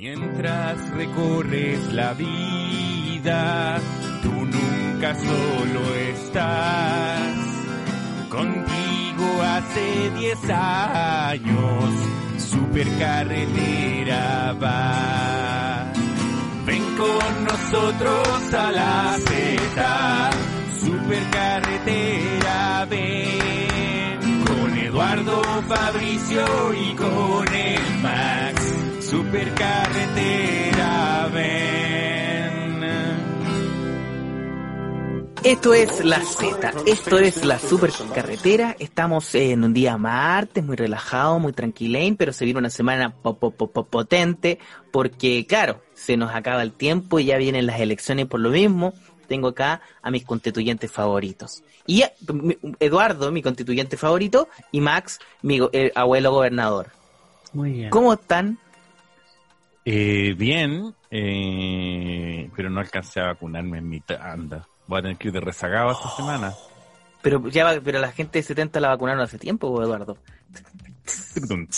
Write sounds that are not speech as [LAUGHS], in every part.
Mientras recorres la vida, tú nunca solo estás. Contigo hace 10 años, supercarretera va. Ven con nosotros a la Z, supercarretera ven. Con Eduardo Fabricio y con el Max, supercarretera ven. Esto es la Z, esto es la supercarretera. Estamos en un día martes, muy relajado, muy tranquilén, pero se viene una semana po- po- po- po- potente porque, claro, se nos acaba el tiempo y ya vienen las elecciones por lo mismo. Tengo acá a mis constituyentes favoritos. Y eh, Eduardo, mi constituyente favorito, y Max, mi eh, abuelo gobernador. Muy bien. ¿Cómo están? Eh, bien, eh, pero no alcancé a vacunarme en mi tanda. Voy a tener que ir de rezagado esta semana. [GASPS] Pero ya va- pero la gente de 70 la vacunaron hace tiempo, Eduardo. [LAUGHS]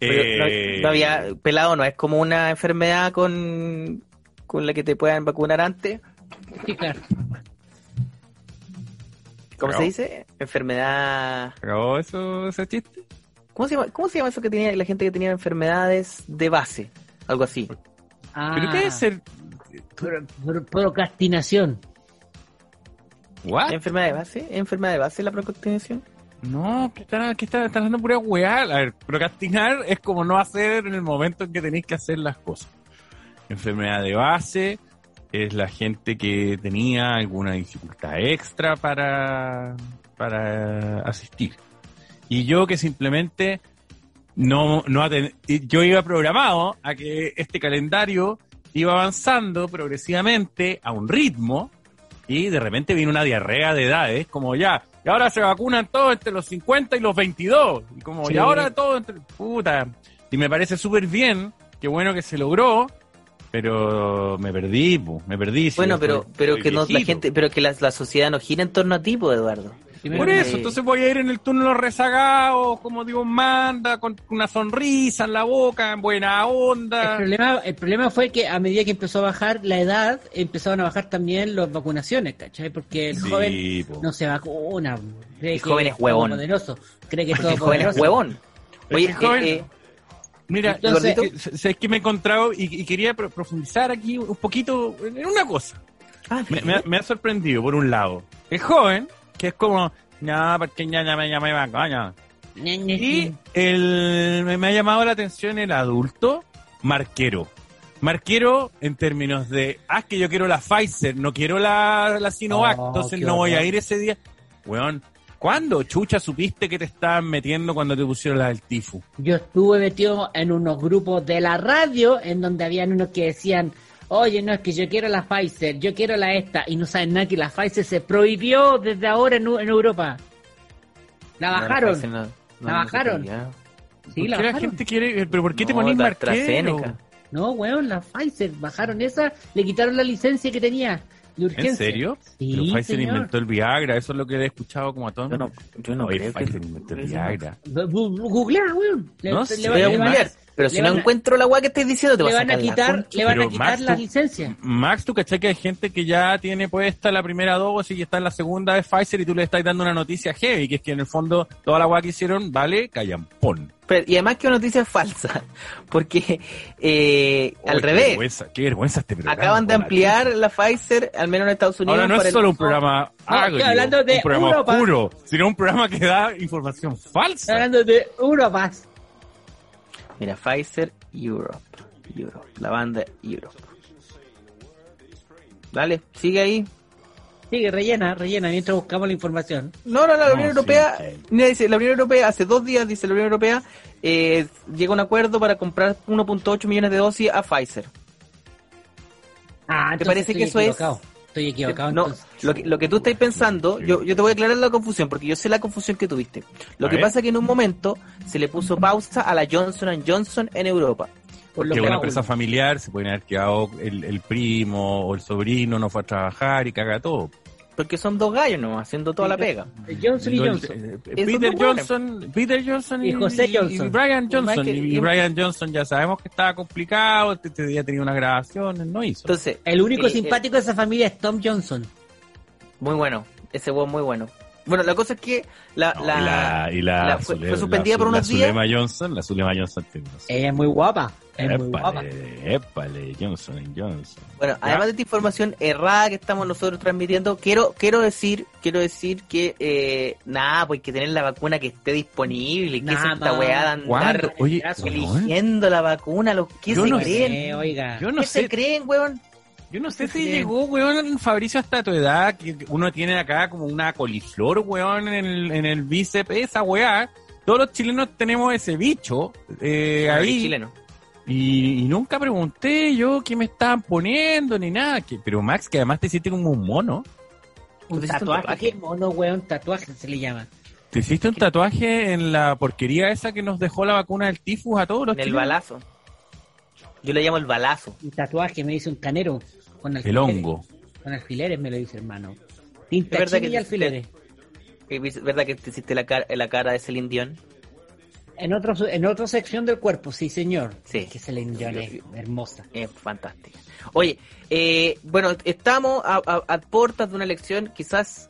Pero Eh, no- no había pelado, no es como una enfermedad con, con la que te puedan vacunar antes. Sí, claro. [LAUGHS] ¿Cómo se dice? Enfermedad. ¿Acabó eso, ese chiste? ¿Cómo se llama, cómo se llama eso que tenía la gente que tenía enfermedades de base? Algo así. Ah, ¿Pero qué es ser? pro- pro- procrastinación. ¿What? ¿Enfermedad de base? ¿Enfermedad de base la procrastinación? No, que están, que están, están haciendo pura weá. A ver, procrastinar es como no hacer en el momento en que tenéis que hacer las cosas. Enfermedad de base es la gente que tenía alguna dificultad extra para, para asistir. Y yo que simplemente no, no yo iba programado a que este calendario iba avanzando progresivamente a un ritmo y de repente vino una diarrea de edades, como ya, y ahora se vacunan todos entre los 50 y los 22, y como, Sí. y ahora todo entre, puta, y me parece súper bien, qué bueno que se logró, pero me perdí, me perdí. bueno, pero pero que no, la gente, pero que la, la sociedad no gira en torno a ti, pues, Eduardo. Por Eh, eso, entonces voy a ir en el turno rezagados, como Dios manda, con una sonrisa en la boca, en buena El onda. problema, el problema fue que a medida que empezó a bajar la edad, empezaron a bajar también las vacunaciones, ¿cachai? Porque el Sí, joven po. no se vacuna. Cree El que joven es huevón. poderoso. Cree que es todo el joven es huevón. Oye, Es que joven- eh, eh, Mira, Entonces- es que- sabes que me he encontrado y, y quería pro- profundizar aquí un poquito en una cosa. ah, Me, me ha- me ha sorprendido, por un lado. El joven, que es como, no, porque ya, ya me llamé coño. Y el, me, ha llamado la atención el adulto marquero. Marquero en términos de, ah, que yo quiero la Pfizer, no quiero la, la Sinovac, Oh, entonces no voy a ir ese día. Weón, ¿cuándo, chucha, supiste que te estaban metiendo cuando te pusieron la del tifu? Yo estuve metido en unos grupos de la radio en donde habían unos que decían, oye, no, es que yo quiero la Pfizer, yo quiero la esta, y no saben nada que la Pfizer se prohibió desde ahora en, en Europa. La no, bajaron. no, no, no, La no, bajaron. ya. Sí, ¿Por la qué la bajaron. gente quiere, pero por qué te No, la marquero? AstraZeneca. No, weón, la Pfizer, bajaron esa, le quitaron la licencia que tenía de urgencia. ¿En serio? Sí, pero Pfizer señor. inventó el Viagra, eso es lo que he escuchado como a todos. Yo no, yo no creo que... Pfizer inventó el Viagra. Googlea, weón. Le, No le sé, Voy le van a- googlear, pero si le no a- encuentro la weá que estáis diciendo, te le vas a van a la quitar, concha. le van a quitar Max, la tú- licencia. Max, ¿tú cachai que hay gente que ya tiene puesta la primera dosis y está en la segunda de Pfizer y tú le estás dando una noticia heavy, que es que en el fondo toda la weá que hicieron vale callampón. Pero- y además que una noticia es falsa, [LAUGHS] porque eh, al Qué revés, vergüenza, qué vergüenza este programa. acaban de la ampliar la Pfizer, al menos en Estados Unidos. Ahora no es el solo un programa No, agrio, hablando de un programa Europa. oscuro, sino un programa que da información Estoy falsa. hablando de Europa. Mira, Pfizer Europe, Europe, la banda Europe. Dale, sigue ahí. Sigue, rellena, rellena, mientras buscamos la información. No, no, no, la Unión Europea, sí. mira, dice, la Unión Europea hace dos días, dice la Unión Europea, eh, llega a un acuerdo para comprar 1.8 millones de dosis a Pfizer. Ah, entonces parece que eso es-. Estoy equivocado. No, entonces. lo que, lo que tú estás pensando, yo, yo te voy a aclarar la confusión, porque yo sé la confusión que tuviste. Lo A que ver. pasa es que en un momento se le puso pausa a la Johnson Johnson en Europa. Por Que lo una empresa familiar, se pueden haber quedado el, el primo o el sobrino, no fue a trabajar y caga todo. Porque son dos gallos nomás, haciendo toda la pega. Johnson y Johnson. eh, Peter Johnson, Peter Johnson y, Y José Johnson. y Brian Johnson. Y- Brian Johnson ya sabemos que estaba complicado, este, este día tenía unas grabaciones, no hizo. Entonces, El único eh, simpático de esa familia es Tom Johnson. Muy bueno, ese huevo muy bueno. Bueno, la cosa es que la, No, la, y la, y la la- fue- Zule- fue suspendida la por unos la días. Zulema Johnson, la Zulema Johnson. Ella es muy guapa. Es muy guapa. Épale, épale, Johnson y Johnson. Bueno, además de esta información errada que estamos nosotros transmitiendo, quiero quiero decir quiero decir que eh, nada, pues hay que tener la vacuna que esté disponible. ¿Qué es esta weá de andar eligiendo la vacuna? Los, ¿Qué Yo se no creen? Eh, oiga. yo no ¿Qué se sé, creen, weón? Yo no sé ¿Qué si llegó, weón, Fabricio, hasta tu edad, que uno tiene acá como una coliflor, weón, en el, en el bíceps, esa weá. Todos los chilenos tenemos ese bicho eh, ahí. chileno. Y, y nunca pregunté yo qué me estaban poniendo ni nada. Que, pero Max, que además te hiciste como un mono. Un ¿Tú te hiciste un tatuaje. tatuaje? ¿Qué mono, weón? Tatuaje se le llama. Te hiciste un tatuaje en la porquería esa que nos dejó la vacuna del tifus a todos los En el chilenos. balazo. Yo le llamo el balazo. Un tatuaje me dice un canero. Con El alfileres. hongo. Con alfileres me lo dice, hermano. Tinta Es verdad china que y alfileres. ¿Es verdad que te hiciste la cara, la cara de Celine Dion? En, otro, en otra sección del cuerpo, sí, señor. Sí. Que se le es hermosa. Es fantástica. Oye, eh, bueno, estamos a, a- a puertas de una elección quizás,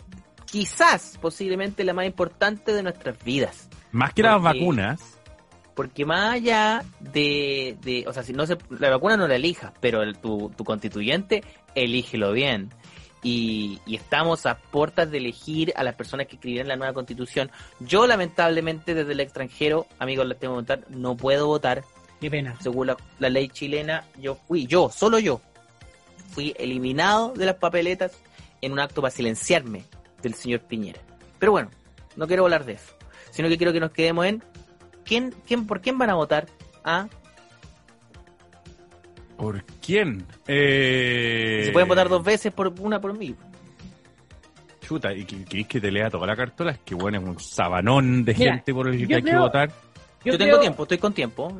quizás, posiblemente la más importante de nuestras vidas. Más que las vacunas. Porque más allá de, de- o sea, si no se, la vacuna no la elijas, pero el- tu, tu constituyente, elígelo bien. Y, y estamos a puertas de elegir a las personas que escribirán la nueva constitución. Yo, lamentablemente, desde el extranjero, amigos, les tengo que contar, no puedo votar. Qué pena. Según la, la ley chilena, yo fui, yo, solo yo, fui eliminado de las papeletas en un acto para silenciarme del señor Piñera. Pero bueno, no quiero hablar de eso, sino que quiero que nos quedemos en quién, quién, por quién van a votar. ¿Ah? ¿Por quién? Eh... Se pueden votar dos veces por una por mí. Chuta, ¿y que- queréis que te lea toda la cartola? Es que bueno, es un sabanón de Mira, gente por el que hay que votar. Yo, tengo creo- tiempo, estoy con tiempo.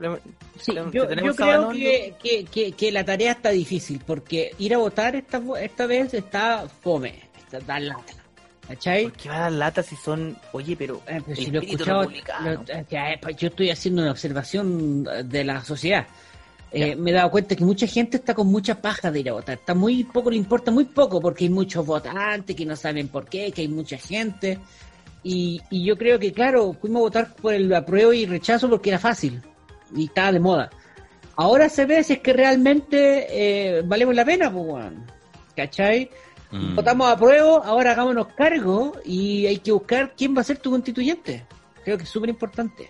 Sí, yo, creo sabanón, que, que, que, que la tarea está difícil porque ir a votar esta, esta vez está fome, está da lata. ¿Cachai? ¿Por qué va a dar lata si son, oye, pero Eh, pero el si lo escuchado, lo- eh, ya, eh, pues yo estoy haciendo una observación de la sociedad. Eh, me he dado cuenta que mucha gente está con mucha paja de ir a votar. Está muy poco, le importa muy poco porque hay muchos votantes que no saben por qué, que hay mucha gente. Y, y yo creo que, claro, fuimos a votar por el apruebo y rechazo porque era fácil y estaba de moda. Ahora se ve si es que realmente eh, valemos la pena, pues, weón. ¿Cachai? Mm. Votamos a prueba, ahora hagámonos cargo y hay que buscar quién va a ser tu constituyente. Creo que es súper importante.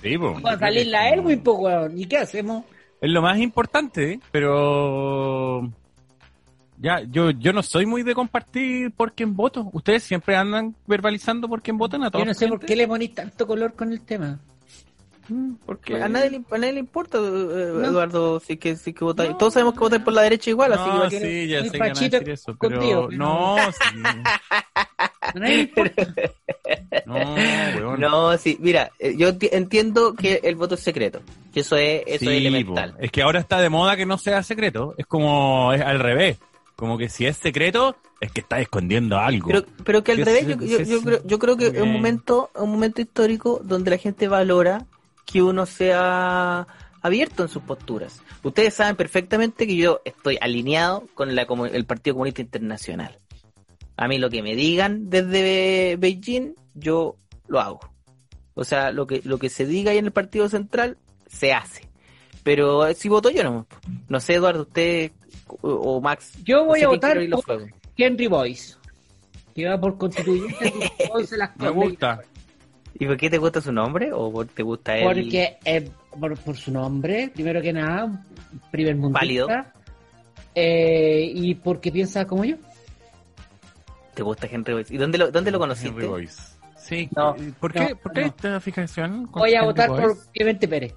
Sí. Va a salir la Elwin, pues, weón. ¿Y qué hacemos? Es lo más importante, pero ya yo yo no soy muy de compartir por quién voto. Ustedes siempre andan verbalizando por quién votan a todos. Yo no sé por qué le ponís tanto color con el tema. Porque A nadie, le- a nadie le importa, eh, No. Eduardo, si que, si que votáis. No. Todos sabemos que votáis por la derecha igual, así que no, ¿para qué- sí, ya sé que van a Pachito decir eso, pero contigo, pero- no, sí. A nadie le importa. [LAUGHS] No, weón. No, sí, mira, eh, yo enti- entiendo que el voto es secreto, que eso es, eso Sí, es elemental. po. Es que ahora está de moda que no sea secreto. Es como es al revés. Como que si es secreto, es que está escondiendo algo. Pero, pero que al revés, yo, yo, yo creo, yo creo que es un momento, un momento histórico donde la gente valora que uno sea abierto en sus posturas. Ustedes saben perfectamente que yo estoy alineado con la, el Partido Comunista Internacional. A mí lo que me digan desde Beijing, yo lo hago. O sea, lo que, lo que se diga ahí en el Partido Central, se hace. Pero eh, si voto yo no. No sé, Eduardo, usted o, o Max. Yo no voy sé a votar por. Henry Boyce, que va por constituyente de 11 las Me gusta. ¿Y por qué te gusta su nombre o por- te gusta él? Porque eh, por, por su nombre, primero que nada, un primer mundista. Válido. Eh, y porque piensa como yo. ¿Te gusta Henry Boyce? ¿Y dónde lo, dónde lo Henry conociste? Boyce. Sí. No, ¿Por qué, no, ¿por qué no. esta fijación? con Voy a Henry votar Boyce? por Clemente Pérez.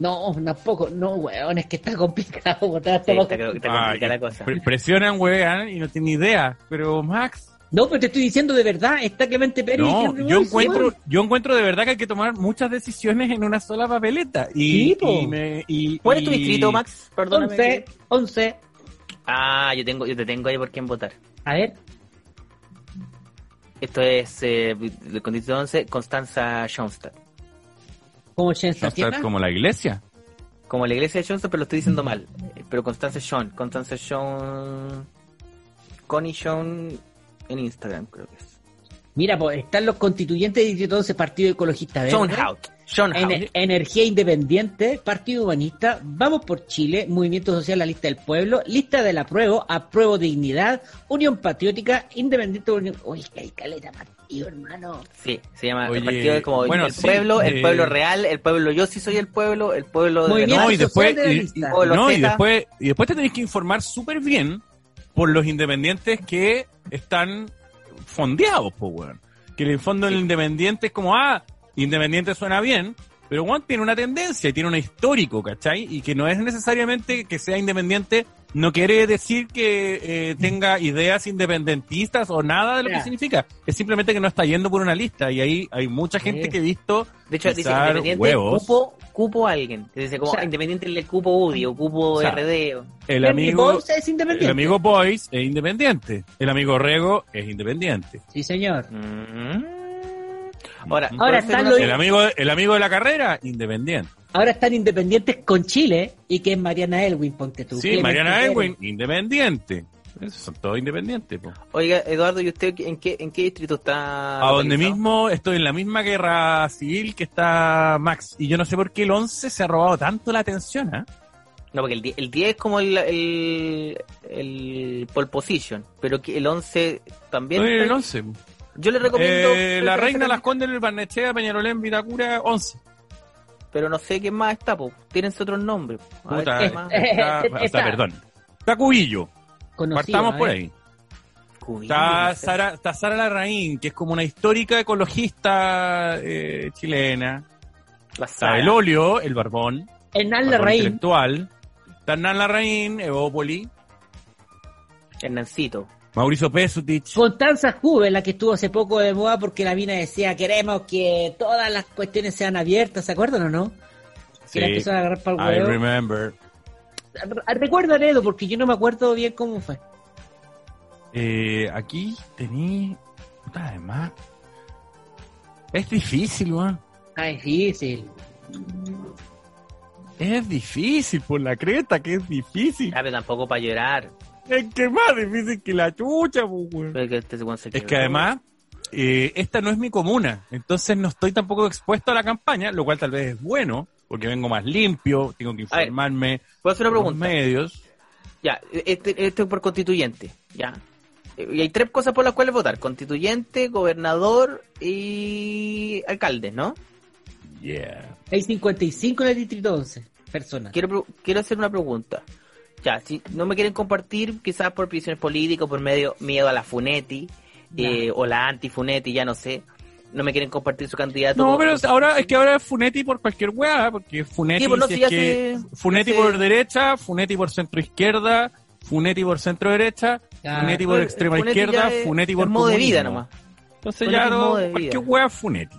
No, tampoco. No, weón, es que está complicado [LAUGHS] votar Sí, hasta está, está complicada la cosa. pre- presionan, weón, y no tiene idea. Pero Max, No, pero te estoy diciendo de verdad, está Clemente Pérez y no, Henry yo encuentro, yo encuentro de verdad que hay que tomar muchas decisiones en una sola papeleta. Y, Sí, po. y me- y- ¿Cuál es tu y- distrito, Max? Perdóname. 11, 11. Ah, yo tengo, yo te tengo ahí por quién votar. A ver, Esto es eh, Constitución 11, Constanza Schoenstatt. Como ¿No Shensa está como la iglesia? Como la iglesia de Schoenstatt, pero lo estoy diciendo mal. Eh, Pero Constanza Schoen, Constanza Schoen... Connie Schoen en Instagram, creo que es. Mira, pues están los constituyentes de Distrito 11, Partido Ecologista Verde. Schoenhout. Schoenhout. Ener- Energía Independiente, Partido Humanista, Vamos por Chile, Movimiento Social La Lista del Pueblo, Lista del Apruebo, Apruebo Dignidad, Unión Patriótica, Independiente Unión... Uy, que hay caleta partido, hermano. Sí, se llama Oye, el partido de como bueno, el sí, pueblo, el eh, pueblo real, el pueblo yo sí soy el pueblo, el pueblo de Movimiento No, y después, social de la y- lista. y- O los no, y después, y después te tenés que informar súper bien por los independientes que están fondeados, po, weón. Que en el fondo el independiente es como, ah, independiente suena bien, pero Juan tiene una tendencia y tiene un histórico, ¿cachai? Y que no es necesariamente que sea independiente, no quiere decir que eh, tenga ideas independentistas o nada de lo que significa. Es simplemente que no está yendo por una lista y ahí hay mucha gente Sí. que he visto De hecho, dice independiente, huevos. cupo, cupo a alguien. Dice como O sea, independiente el cupo UDI o cupo o sea, RD. o- El amigo, es independiente. el amigo Boyce es independiente. El amigo Rego es independiente. Sí, señor. Mm. Ahora. Ahora ¿puedo hacer están los- El amigo, el amigo de la carrera, independiente. Ahora están independientes con Chile y que es Mariana Elwin, ponte tú. Sí, Clemente Mariana Pérez. Elwin, independiente. Esos son todos independientes. po. Oiga, Eduardo, ¿y usted en qué, en qué distrito está? A donde mismo estoy en la misma guerra civil que está Max. Y yo no sé por qué el 11 se ha robado tanto la atención. ¿ah? No, porque el 10, el 10 es como el, el, el pole position, pero que el 11 también. En el está- 11. Yo le recomiendo. Eh, la reina Las con- Condes, el Barnechea, Peñarolén, Vitacura, 11. Pero no sé quién más está, po. Tírense otros nombres. A ver, Puta, ¿qué eh, más? eh, [LAUGHS] está, perdón. Está Cubillo. Conocido, Partamos por ahí. Cubillo, Está no sé. Sara, está Sara Larraín, que es como una histórica ecologista eh, chilena. La Está el óleo, el barbón, Hernán Larraín. intelectual. Está Hernán Larraín, Evópoli, Hernancito. Mauricio Pesutich. Constanza Juve, la que estuvo hace poco de moda porque la mina decía queremos que todas las cuestiones sean abiertas, ¿se acuerdan o no? Sí, la a agarrar para I el remember. Re- Recuerdan Edu, porque yo no me acuerdo bien cómo fue. Eh, aquí tení... Puta, además... Es difícil, weón. Ah, difícil. Es difícil, por la creta, que es difícil. Pero tampoco para llorar. Es que es más difícil que la chucha, pues, weón. Pero que este weón se Es que quebró. además, eh, esta no es mi comuna, entonces no estoy tampoco expuesto a la campaña, lo cual tal vez es bueno, porque vengo más limpio, tengo que ver, informarme Puedo hacer una por los pregunta. medios. Ya, este, este es por constituyente, ya. Y hay tres cosas por las cuales votar: constituyente, gobernador y alcalde, ¿no? Yeah. Hay 55 en el distrito 11 personas. Quiero, quiero hacer una pregunta. Ya, si no me quieren compartir, quizás por prisiones políticas, por medio miedo a la Funeti, eh, o la anti-Funeti, ya no sé. No me quieren compartir su candidato. No, por- pero ahora es que ahora es Funetti por cualquier weá, porque Funetti, Sí, pues no, si si es ya que se- Funetti ya se- por derecha, Funetti por centro izquierda, Funetti por centro derecha, Ah, Funetti por extrema Funetti izquierda, ya es- Funetti es por modo de vida comunismo. nomás. Entonces Funetti ya no, weá es Funetti.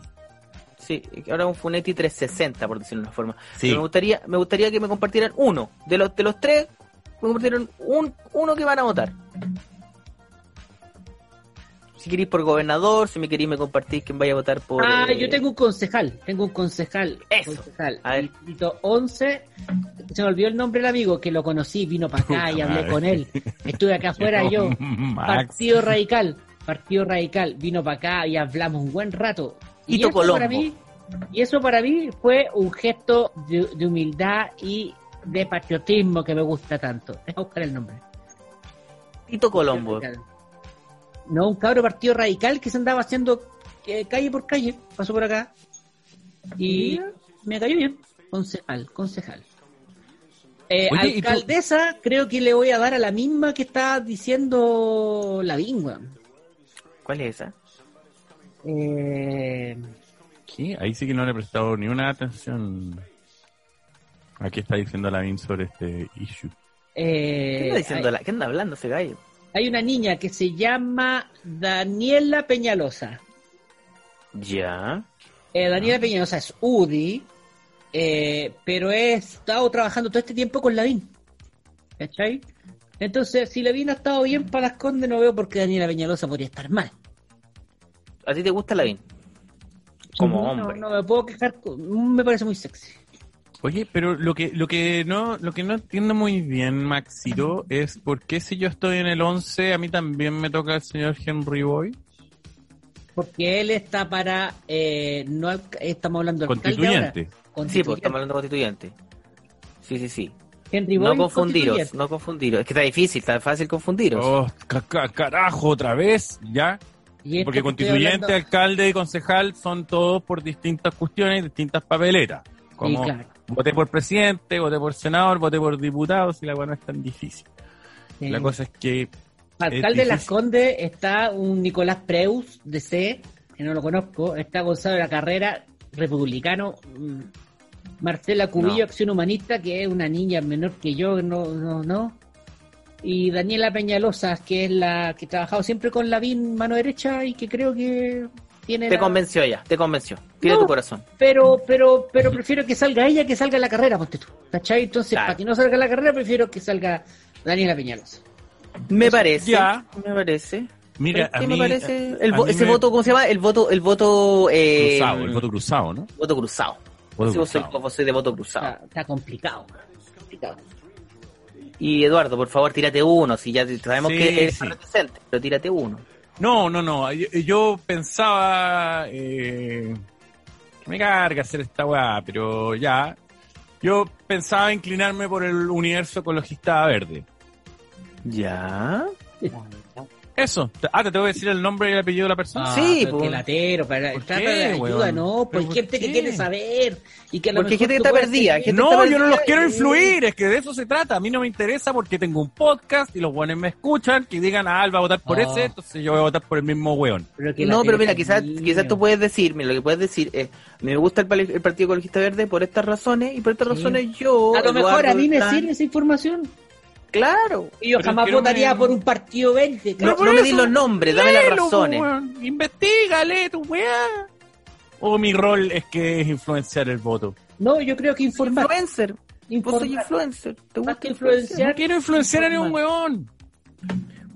Sí, ahora un Funetti 360, por decirlo de una forma. Sí. Pero me gustaría, me gustaría que me compartieran uno. De los, de los tres, me compartieran un, uno que van a votar. Si queréis por gobernador, si me queréis me compartís quién vaya a votar por... Ah, eh, yo tengo un concejal, tengo un concejal. Eso. Concejal. A ver. Distrito 11, se me olvidó el nombre del amigo que lo conocí, vino para acá y hablé con él. Estuve acá [LAUGHS] afuera yo. Partido Radical, Partido Radical, vino para acá y hablamos un buen rato. Y eso para mí, y eso para mí fue un gesto de, de humildad y de patriotismo que me gusta tanto. Deja buscar el nombre. Tito Colombo. No, un cabro partido radical que se andaba haciendo eh, calle por calle, pasó por acá. Y me cayó bien. Concejal, concejal. Eh, Oye, ¿y tú- alcaldesa, creo que le voy a dar a la misma que está diciendo la bingua. ¿Cuál es esa? Eh, ¿Qué? Ahí sí que no le he prestado ni una atención. Aquí está diciendo la sobre este issue. eh, ¿Qué anda, diciendo hay, la- ¿Qué anda hablando ese gallo? hay una niña que se llama Daniela Peñalosa. Ya. Eh, Ah. Daniela Peñalosa es UDI, eh, pero he estado trabajando todo este tiempo con Lavín. ¿Cachai? Entonces, si Lavín ha estado bien para las condes, no veo por qué Daniela Peñalosa podría estar mal. ¿A ti te gusta Lavín? Como No, hombre. No, me puedo quejar, con- me parece muy sexy. Oye, pero lo que lo que no lo que no entiendo muy bien, Maxito, es por qué si yo estoy en el 11, a mí también me toca el señor Henry Boy, Porque él está para, eh, no estamos hablando del alcalde ahora. constituyente. Sí, pues Constituyente. estamos hablando de constituyente. Sí, sí, sí. Henry No Boy, confundiros, constituyente. no confundiros. Es que está difícil, está fácil confundiros. Oh, ca- ca- carajo, otra vez, ya. Y esto Porque constituyente, hablando- alcalde y concejal son todos por distintas cuestiones y distintas papeletas. Como Sí, claro. Voté por presidente, voté por senador, voté por diputado, si la weá no es tan difícil. Sí. La cosa es que Alcalde de Las. Condes está un Nicolás Preus, de C, que no lo conozco. Está Gonzalo de la Carrera, republicano. mm, Marcela Cubillo, No. Acción Humanista, que es una niña menor que yo, no, no, no. Y Daniela Peñalosa, que es la que ha trabajado siempre con Lavín mano derecha y que creo que tiene. Te la- convenció ya, te convenció. Tiene No. tu corazón. Pero, pero, pero prefiero que salga ella que salga la carrera, ponte tú. ¿Cachai? Entonces, Claro. para que no salga la carrera, prefiero que salga Daniela Peñalosa. Me parece. Ya. Me parece. Mira, ¿Sabes a qué mí, me parece. El a mí ese me- voto, ¿cómo se llama? El voto, el voto, eh, cruzado, el voto cruzado, ¿no? voto cruzado. Voto vos soy, cruzado. vos soy de voto cruzado. Está, está complicado. complicado. Y Eduardo, por favor, tírate uno. Si ya sabemos Sí, que eres sí. reticente, pero tírate uno. No, no, no. Yo, yo pensaba eh, que me carga hacer esta weá, pero ya. Yo pensaba inclinarme por el universo ecologista verde. Ya. Eso. Ah, te tengo que decir el nombre y el apellido de la persona. Ah, Sí, pero po. qué latero, para, ¿Por trata qué, de ayuda, weón? ¿no? Pues ¿Pero gente por que qué? quiere saber y que a lo Porque mejor gente que está perdida, gente- No, yo no los quiero influir, es que de eso se trata. A mí no me interesa porque tengo un podcast y los buenos me escuchan, que digan, ah, él va a votar por Ah. ese, entonces yo voy a votar por el mismo weón. Pero que No, pero mira, quizás quizás tú puedes decir, mira, lo que puedes decir es, me gusta el, Partido Ecologista Verde por estas razones y por estas Sí. razones yo... A lo mejor Eduardo a mí me sirve esa información. Claro. Y yo Pero jamás es que no votaría me- por un partido verde. No, no me di los nombres, dame las razones. weón. Investígale tu weá. O mi rol es que es influenciar el voto. No, yo creo que informar. Influencer. Vos soy influencer. ¿Te gusta influenciar. No quiero influenciar a ningún weón.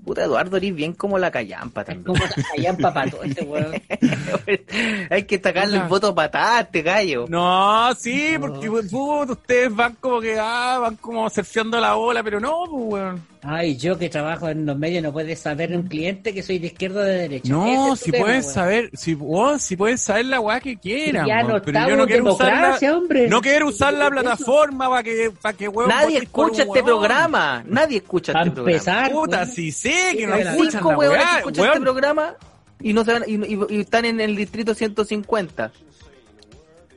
Puta, Eduardo, eres bien como la callampa Es también. como allá en papato este weón. [LAUGHS] Hay que sacarle el voto patada a este gallo. No, sí, No. porque ustedes van como que, ah, van como surfeando la ola, pero no, pues, weón. Ay, yo que trabajo en los medios no puedes saber un cliente que soy de izquierda o de derecha. No, es si tema, puedes weón. saber, si, weón, si puedes saber la weá que quieran, Ya no pero yo no quiero usar la, hombre. no quiero usar la plataforma para que, para que weón, Nadie escucha este weón. programa. Nadde escucha este programa. empezar, Puta, weón. si sé que no escuchan cinco la huevones que weá, escuchan weón. este programa y no se van, y, y- y están en el distrito 150.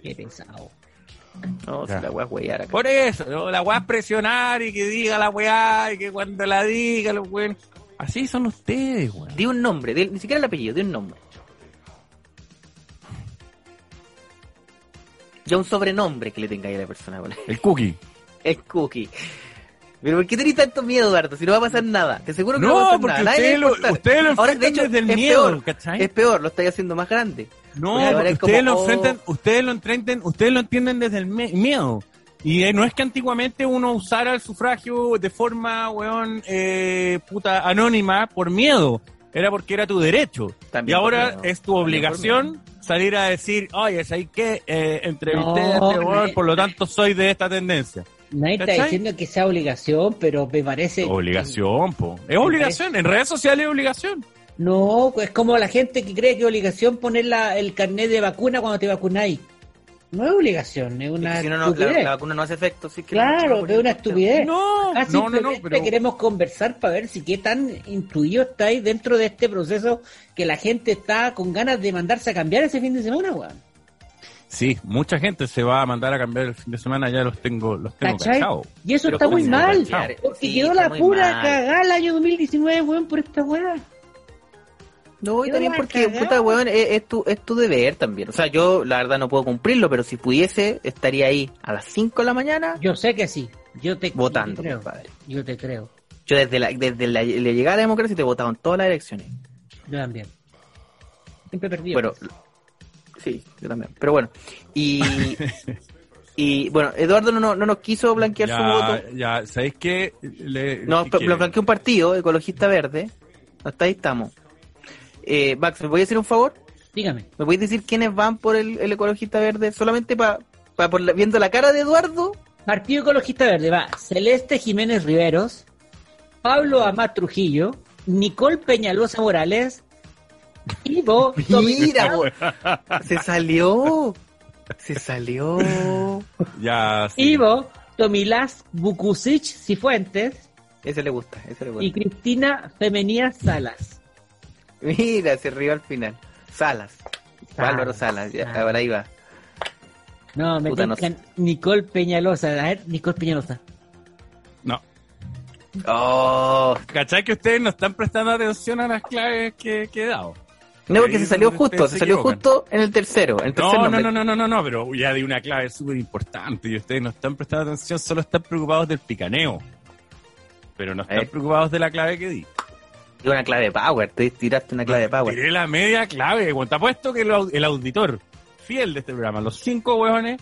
Qué pesado. No, si la weá es huear acá. Por eso, ¿no? la weá es presionar y que diga la weá y que cuando la diga, los weón. Así son ustedes, weón. Di un nombre, ni siquiera el apellido, di un nombre. Ya un sobrenombre que le tengáis a la persona. weón. El cookie. El cookie. Pero ¿por qué tenéis tanto miedo, Eduardo? Si no va a pasar nada. Te seguro que no, va a pasar porque nada. Ustedes lo, ustedes lo Ahora, enfrentan de hecho, desde el es miedo, peor, ¿cachai? Es peor, lo estáis haciendo más grande. No, como, ustedes lo oh. enfrentan, ustedes lo entienden, ustedes lo entienden desde el miedo. Y eh, no es que antiguamente uno usara el sufragio de forma, weón, eh, puta, anónima por miedo. Era porque era tu derecho. También y ahora miedo. es tu obligación salir a decir, oye, es ahí que eh, entrevisté a este weón, por lo tanto soy de esta tendencia. Nadie está diciendo que sea obligación, pero me parece. Obligación, po. Es obligación. En redes sociales es obligación. No, es como la gente que cree que es obligación poner la, el carnet de vacuna cuando te vacunáis. No es obligación, es Es una que si no, no, la, vacuna no hace efecto. sí que no- claro, no es una estupidez. No, Ah, no, no, no, simplemente pero... queremos conversar para ver si qué tan intuido estáis dentro de este proceso que la gente está con ganas de mandarse a cambiar ese fin de semana, weón. Sí, mucha gente se va a mandar a cambiar el fin de semana, ya los tengo, los tengo ¿Cachai? cachados. Y eso Pero está muy ¿cómo mal, porque Sí, quedó la pura cagada el año 2019, weón, por esta weá. No, y también porque, cagada. puta, weón, es, es tu, es tu deber también. O sea, yo la verdad no puedo cumplirlo, pero si pudiese, estaría ahí a las 5 de la mañana Yo sé que sí, yo te, votando, yo te creo. compadre. Yo te creo, Yo desde la, desde la, la llegada a la democracia te he votado en todas las elecciones. yo también. Siempre perdí. Bueno, sí, yo también. Pero bueno, y, y bueno, Eduardo no, no, no nos quiso blanquear su voto. Ya, ¿sabéis qué? Le, No, ¿qué pero quiere? blanqueó un partido, Ecologista Verde. Hasta ahí estamos. Eh, Max, ¿me voy a hacer un favor? Dígame. ¿Me podéis decir quiénes van por el, el ecologista verde? Solamente para pa, por la- viendo la cara de Eduardo. Partido Ecologista Verde va Celeste Jiménez Riveros, Pablo Amat Trujillo, Nicole Peñalosa Morales, Ivo [LAUGHS] Mira, se salió. Se salió. Ya, sí. Ivo Tomilás Bukusic Cifuentes Ese le gusta, ese le y gusta. Cristina Femenía Salas. Mira, se rió al final. Salas. Salas, Álvaro Salas, ya, Salas. ahora ahí va. No, me no Nicole Peñalosa. A ver, Nicole Peñalosa. No. Oh, ¿Cachai que ustedes no están prestando atención a las claves que, que he dado? No, porque se salió justo, se salió justo en el tercero. No, no, no, no, no, no, no, pero ya di una clave súper importante y ustedes no están prestando atención, solo están preocupados del picaneo. Pero no están Eh. preocupados de la clave que di. Una clave power, te tiraste una clave power. Tiré la media clave, te apuesto que el, au- el auditor fiel de este programa, los cinco hueones,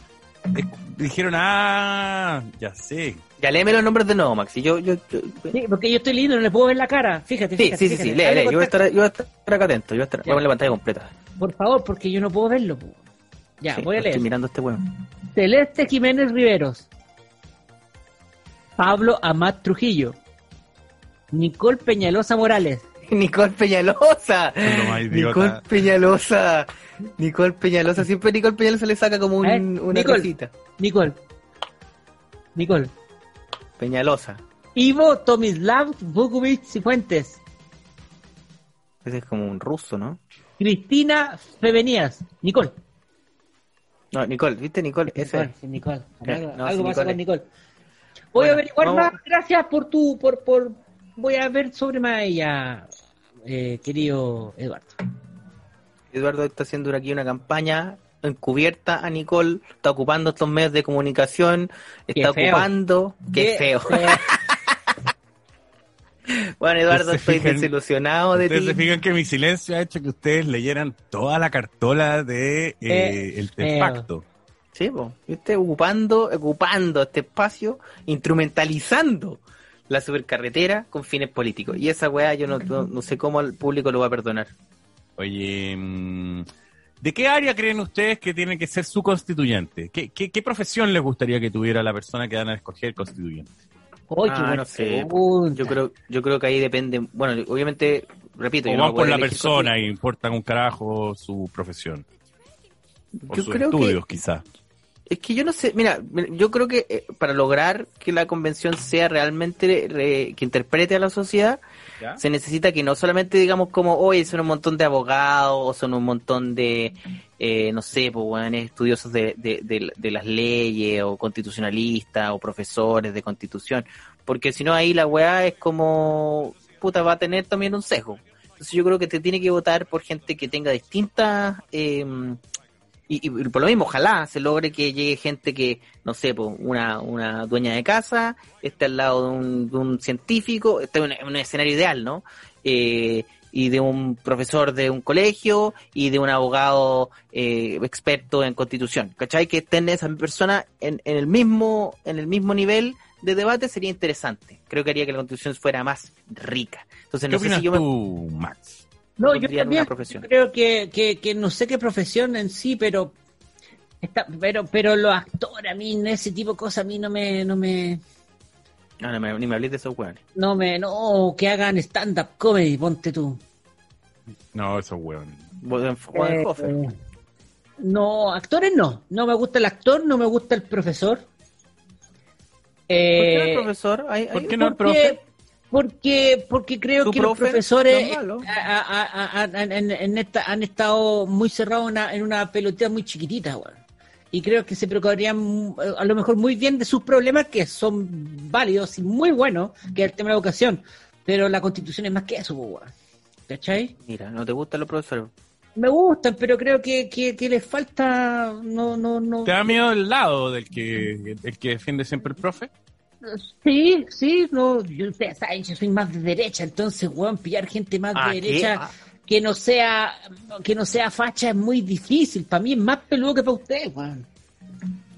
dijeron, ah, ya sé. Ya léeme los nombres de nuevo, Maxi. Yo, yo, yo- Sí, porque yo estoy lindo, no le puedo ver la cara. Fíjate, Sí, fíjate, sí, sí, fíjate. sí, lee, lee. Yo voy a estar, yo voy a estar acá atento. Yo voy a, estar, voy a poner la pantalla completa. Por favor, porque yo no puedo verlo. po. Ya, Sí, voy a leer. Estoy mirando a este weón. Celeste Jiménez Riveros. Pablo Amat Trujillo. Nicole Peñalosa Morales. [LAUGHS] Nicole Peñalosa. Nicole Peñalosa. Nicole Peñalosa. Siempre Nicole Peñalosa le saca como un- ver, una Nicole. cosita. Nicole. Nicole. Peñalosa. Ivo Tomislav Vukovic Cifuentes. Ese es como un ruso, ¿no? Cristina Femenías. Nicole. No, Nicole, ¿viste Nicole? Ese. Nicole, sí, Nicole. Ya, Algo, no, algo sí, pasa Nicole. con Nicole. Voy Bueno, a averiguar vamos- más. Gracias por tu, por, por, voy a ver sobre más ella, eh, querido Eduardo. Eduardo está haciendo aquí una campaña encubierta a Nicole, está ocupando estos medios de comunicación, está Qué ocupando, qué, feo. [LAUGHS] Bueno, Eduardo, Ustedes estoy fijan- desilusionado de Ustedes ti. se fijan que mi silencio ha hecho que ustedes leyeran toda la cartola de eh, Eh, el feo. tefacto. Sí, po. ¿Viste? Ocupando, ocupando este espacio, instrumentalizando la supercarretera con fines políticos. Y esa weá yo no, no, no sé cómo el público lo va a perdonar. Oye, mm, ¿de qué área creen ustedes que tiene que ser su constituyente? ¿Qué, qué, qué profesión les gustaría que tuviera la persona que van a escoger constituyente? Oye, qué Ah, no sé. Yo creo, yo creo que ahí depende, bueno, obviamente, repito, O yo por la persona y importan un carajo su profesión. O Yo sus creo que- estudios, quizás. Es que yo no sé, mira, yo creo que eh, para lograr que la convención sea realmente re- que interprete a la sociedad, ¿Ya? se necesita que no solamente digamos como, oye, son un montón de abogados, o son un montón de, eh, no sé, pues, weones estudiosos de, de, de- de las leyes, o constitucionalistas, o profesores de constitución, porque si no ahí la weá es como, puta, va a tener también un sesgo. Entonces yo creo que te tiene que votar por gente que tenga distintas... Eh, y, y por lo mismo, ojalá se logre que llegue gente que, no sé, pues, una, una dueña de casa, esté al lado de un, de un científico, esté en un, en un escenario ideal, ¿no? Eh, y de un profesor de un colegio y de un abogado eh, experto en constitución, ¿cachai? Que estén esas personas en, en el mismo en el mismo nivel de debate sería interesante. Creo que haría que la constitución fuera más rica. Entonces ¿Qué no sé opinas si yo me tú, Max? No, yo también una profesión. creo que, que, que no sé qué profesión en sí, pero está, pero pero los actores a mí ese tipo de cosas a mí no me no me No, no me- ni me hables de esos hueones. no me no que hagan stand up comedy, ponte tú. No, esos hueones. Bodenhofer. Eh, no, actores no. No me gusta el actor, no me gusta el profesor. ¿Por qué no el Eh, profesor? Hay- ¿por qué no el porque, profe? Porque, porque creo ¿Tu que los profe? profesores No es malo. eh, a- a- a- a- en, en esta, han estado muy cerrados en una, en una pelotita muy chiquitita, weón. Y creo que se preocuparían mm, a lo mejor muy bien de sus problemas, que son válidos y muy buenos, que es el tema de la educación. Pero la constitución es más que eso. ¿Cachai? Mira, ¿no te gustan los profesores? Me gustan, pero creo que, que, que les falta. No, no, no. ¿Te da miedo el lado del que, el que defiende siempre el profe? Sí, sí, no. yo- Ustedes saben, yo soy más de derecha, entonces, weón, pillar gente más Ah, de ¿qué? derecha Ah. que no sea que no sea facha es muy difícil. Para mí es más peludo que para ustedes, weón.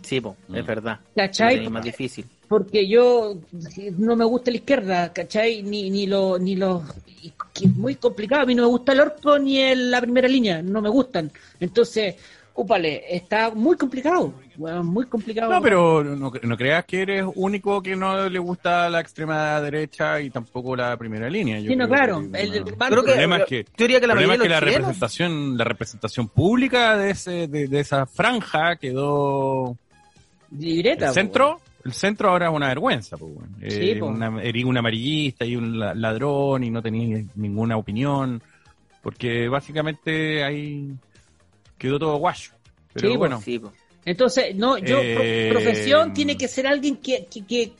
Sí, po, es Mm. verdad. ¿Cachai? Es más difícil. Porque yo no me gusta la izquierda, ¿cachai? Ni, ni, lo, ni los... que es muy complicado. A mí no me gusta el orco ni el- la primera línea, no me gustan. Entonces, úpale, está muy complicado, weón, muy complicado. No, pero no, no creas que eres único que no le gusta la extrema derecha y tampoco la primera línea. Yo Sí, no, claro. que, El- bueno, el- Creo el problema es que, que la problema es que la representación, la representación pública de ese, de, de esa franja quedó Libreta, el po, centro. El centro ahora es una vergüenza, pues, bueno. Sí, Eh, po. una- erí un amarillista y un la- ladrón y no tenías ninguna opinión, porque básicamente ahí quedó todo guayo. Pero Sí, po. bueno, Sí, po. Entonces, no, yo, Eh, profesión tiene que ser alguien que, que, que,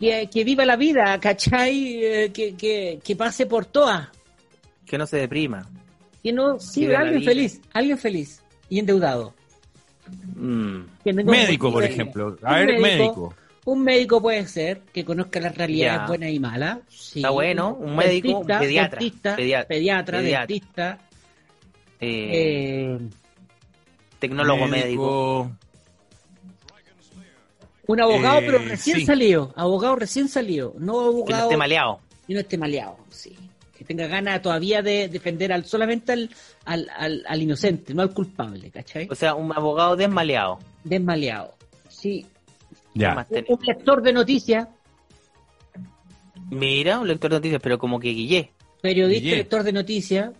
que- que viva la vida, ¿cachai? Eh, que, que, que pase por todas. Que no se deprima. Que no, sí, alguien feliz, alguien feliz y endeudado. Mm. Un médico, por ejemplo. Un A ver, médico. Un médico puede ser que conozca las realidades Ya. buenas y malas. sí. Está bueno, un médico, un Dentista, pediatra, dentista, pedia- pediatra, pediatra. dentista, Eh, eh, tecnólogo médico. un abogado, Eh, pero recién sí. salido. Abogado recién salido. No Que no abogado esté maleado. y no esté maleado. Sí. Que tenga ganas todavía de defender al, solamente al, al, al, al inocente, no al culpable, ¿cachai? O sea, un abogado desmaleado. Desmaleado. Sí. ¿Qué Ya. Un, lector de noticias, Mira, un lector de noticias, pero como que Guillé. periodista, lector de noticias.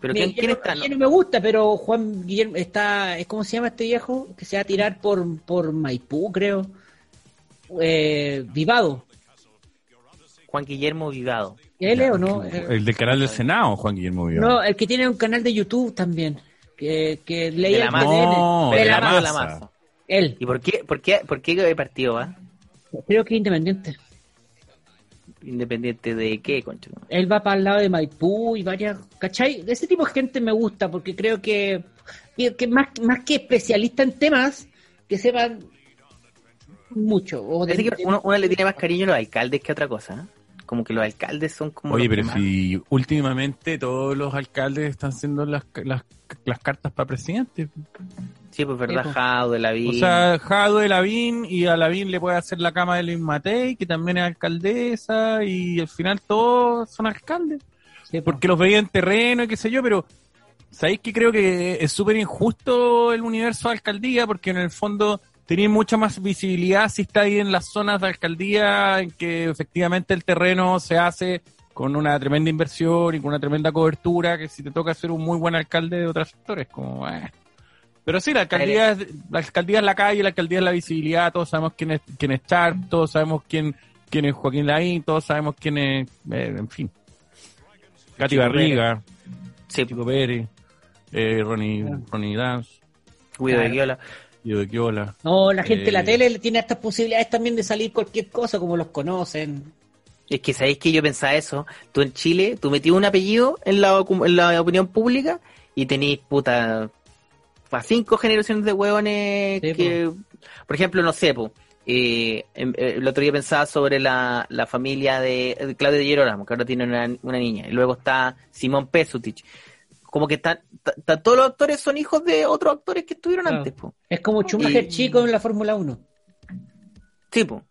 ¿Pero Mira, quién, quién yo está? no, no me gusta, pero Juan Guillermo está, ¿es ¿cómo se llama este viejo? Que se va a tirar por, por Maipú, creo. Eh, Vivado. Juan Guillermo Vivado. ¿Él es o no? Eh, El del canal del Senado, Juan Guillermo Vivado. no, el que tiene un canal de YouTube también. Que, que leía De la el masa. No, de la masa. la masa. masa. Él. ¿Y por qué, por qué, por qué partido va? Creo que es independiente. Independiente de qué, concho. Él va para el lado de Maipú y varias, ¿cachai? Ese tipo de gente me gusta porque creo que, más, más que especialista en temas, que sepan mucho. O de- Parece que uno, uno le tiene más cariño a los alcaldes que a otra cosa. ¿eh? Como que los alcaldes son como. Oye, pero más- si últimamente todos los alcaldes están haciendo las, las, las cartas para presidente. Sí, pues verdad, Sí, pues. Jado, de la vida. O sea, Jado de Lavín y a Lavín le puede hacer la cama de Luis Matei, que también es alcaldesa, y al final todos son alcaldes. Sí, po. Porque los veía en terreno y qué sé yo, pero ¿sabéis que creo que es súper injusto el universo de alcaldía? Porque en el fondo tenéis mucha más visibilidad si estáis en las zonas de alcaldía en que efectivamente el terreno se hace con una tremenda inversión y con una tremenda cobertura que si te toca ser un muy buen alcalde de otros sectores, como... eh. Pero sí, la alcaldía, es, la alcaldía es la calle, la alcaldía es la visibilidad, todos sabemos quién es, quién es Char, todos sabemos quién, quién es Joaquín Laín, todos sabemos quién es, eh, en fin. Katy Chico Barriga, Sí, Chico Pérez, eh, Ronnie, Ronnie Dance, Guido de. Guiola. Guido de Quiola. No, la gente de la Eh. tele tiene estas posibilidades también de salir cualquier cosa, como los conocen. Es que sabéis que yo pensaba eso. Tú en Chile, tú metías un apellido en la, en la opinión pública y tenéis puta. para cinco generaciones de hueones Sí, que. Por ejemplo, no sé, po, eh, em- eh, el otro día pensaba sobre la, la familia de, de Claudio de Girolamo, que ahora tiene una, una niña. Y luego está Simón Pesutich. Como que están, ta- ta- todos los actores son hijos de otros actores que estuvieron Claro. antes, po. Es como Schumacher Y- chico en la Fórmula 1. Sí, po.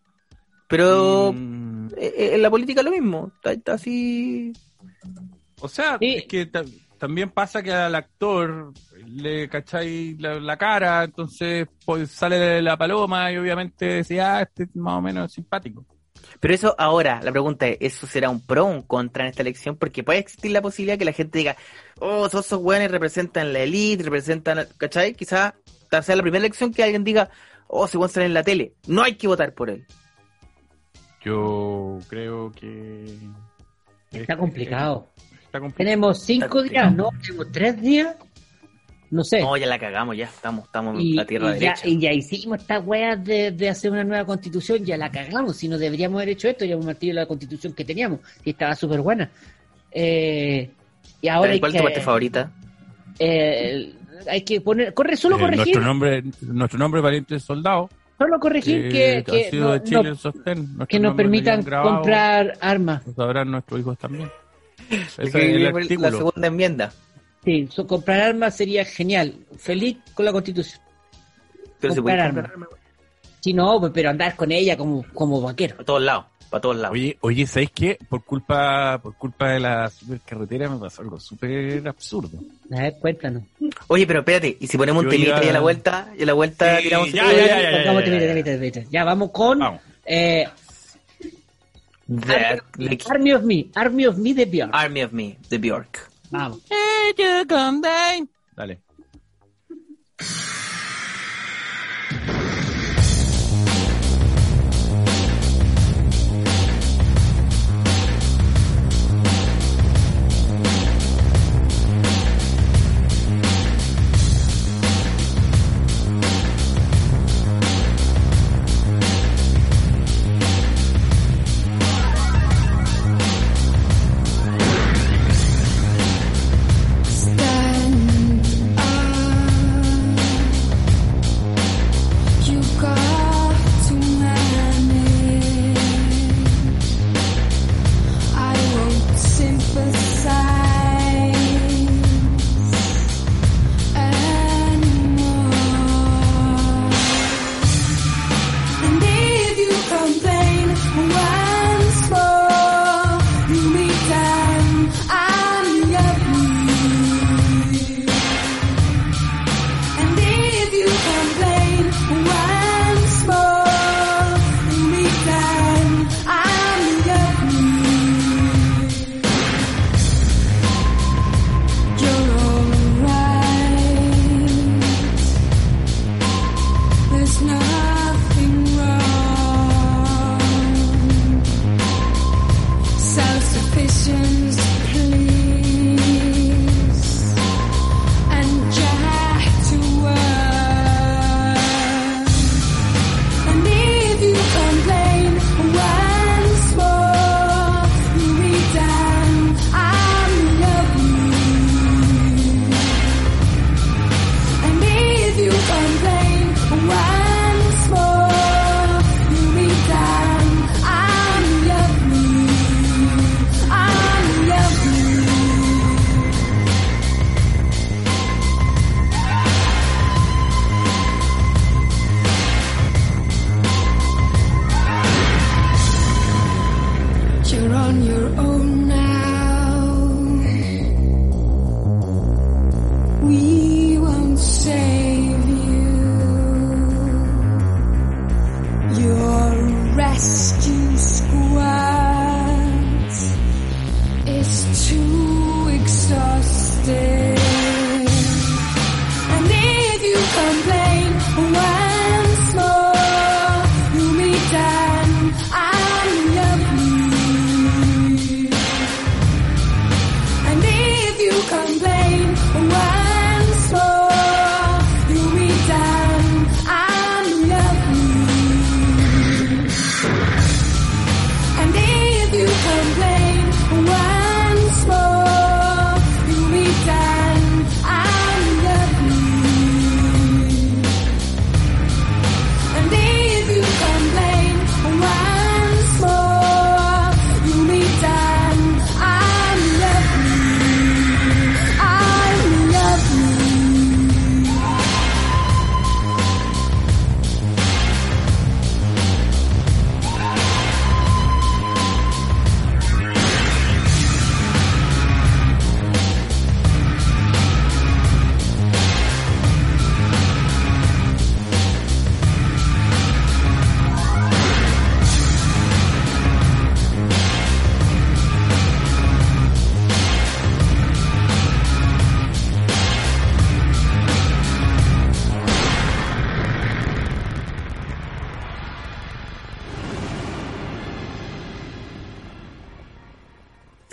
Pero Mm, eh, eh, en la política lo mismo. Está, está así. o sea, Sí. es que ta- también pasa que al actor le cacháis la, la cara, entonces pues sale de la paloma y obviamente decía, ah, este es más o menos simpático. Pero eso ahora, la pregunta es, ¿eso será un pro o un contra en esta elección? Porque puede existir la posibilidad que la gente diga, oh, todos esos hueones representan la elite, representan, ¿cachai? Quizás sea la primera elección que alguien diga, oh, se sale en la tele, no hay que votar por él. Yo creo que... Está complicado. Está complicado. Tenemos cinco Está días, ¿no? Tenemos tres días. No sé. No, ya la cagamos, ya estamos, estamos en la tierra y ya, derecha. y ya hicimos estas weas de, de hacer una nueva constitución, ya la cagamos. Si no deberíamos haber hecho esto, ya hemos mantenido la constitución que teníamos, y estaba súper buena. Eh, y ahora hay ¿Cuál es tu parte favorita? eh, hay que poner, corre, solo Eh, corregir, nuestro nombre, nuestro nombre valiente soldado, solo corregir que, que, no, Chile no- que nos permitan grabado, comprar armas. Lo sabrán nuestros hijos también. [LAUGHS] Ese es Que el viene la artículo. segunda enmienda. Sí, so- comprar armas sería genial. Feliz con la constitución. Pero se Comprar puede armas. comprar armas Si no, pues, pero andar con ella como, como vaquero. a todos lados. para todos lados. Oye, oye, ¿sabéis qué? Por culpa, por culpa de la supercarretera me pasó algo súper absurdo. A ver, cuéntanos. Oye, pero espérate, ¿y si ponemos un temita iba- y a la vuelta, y a la vuelta Sí, tiramos ya, un- ya, ya, ya, Pongamos ya, temita, ya. temita, temita. Ya, vamos con Vamos. eh, The- like, Army of Me, Army of Me de Björk. Army of Me, de Bjork. Vamos. Dale.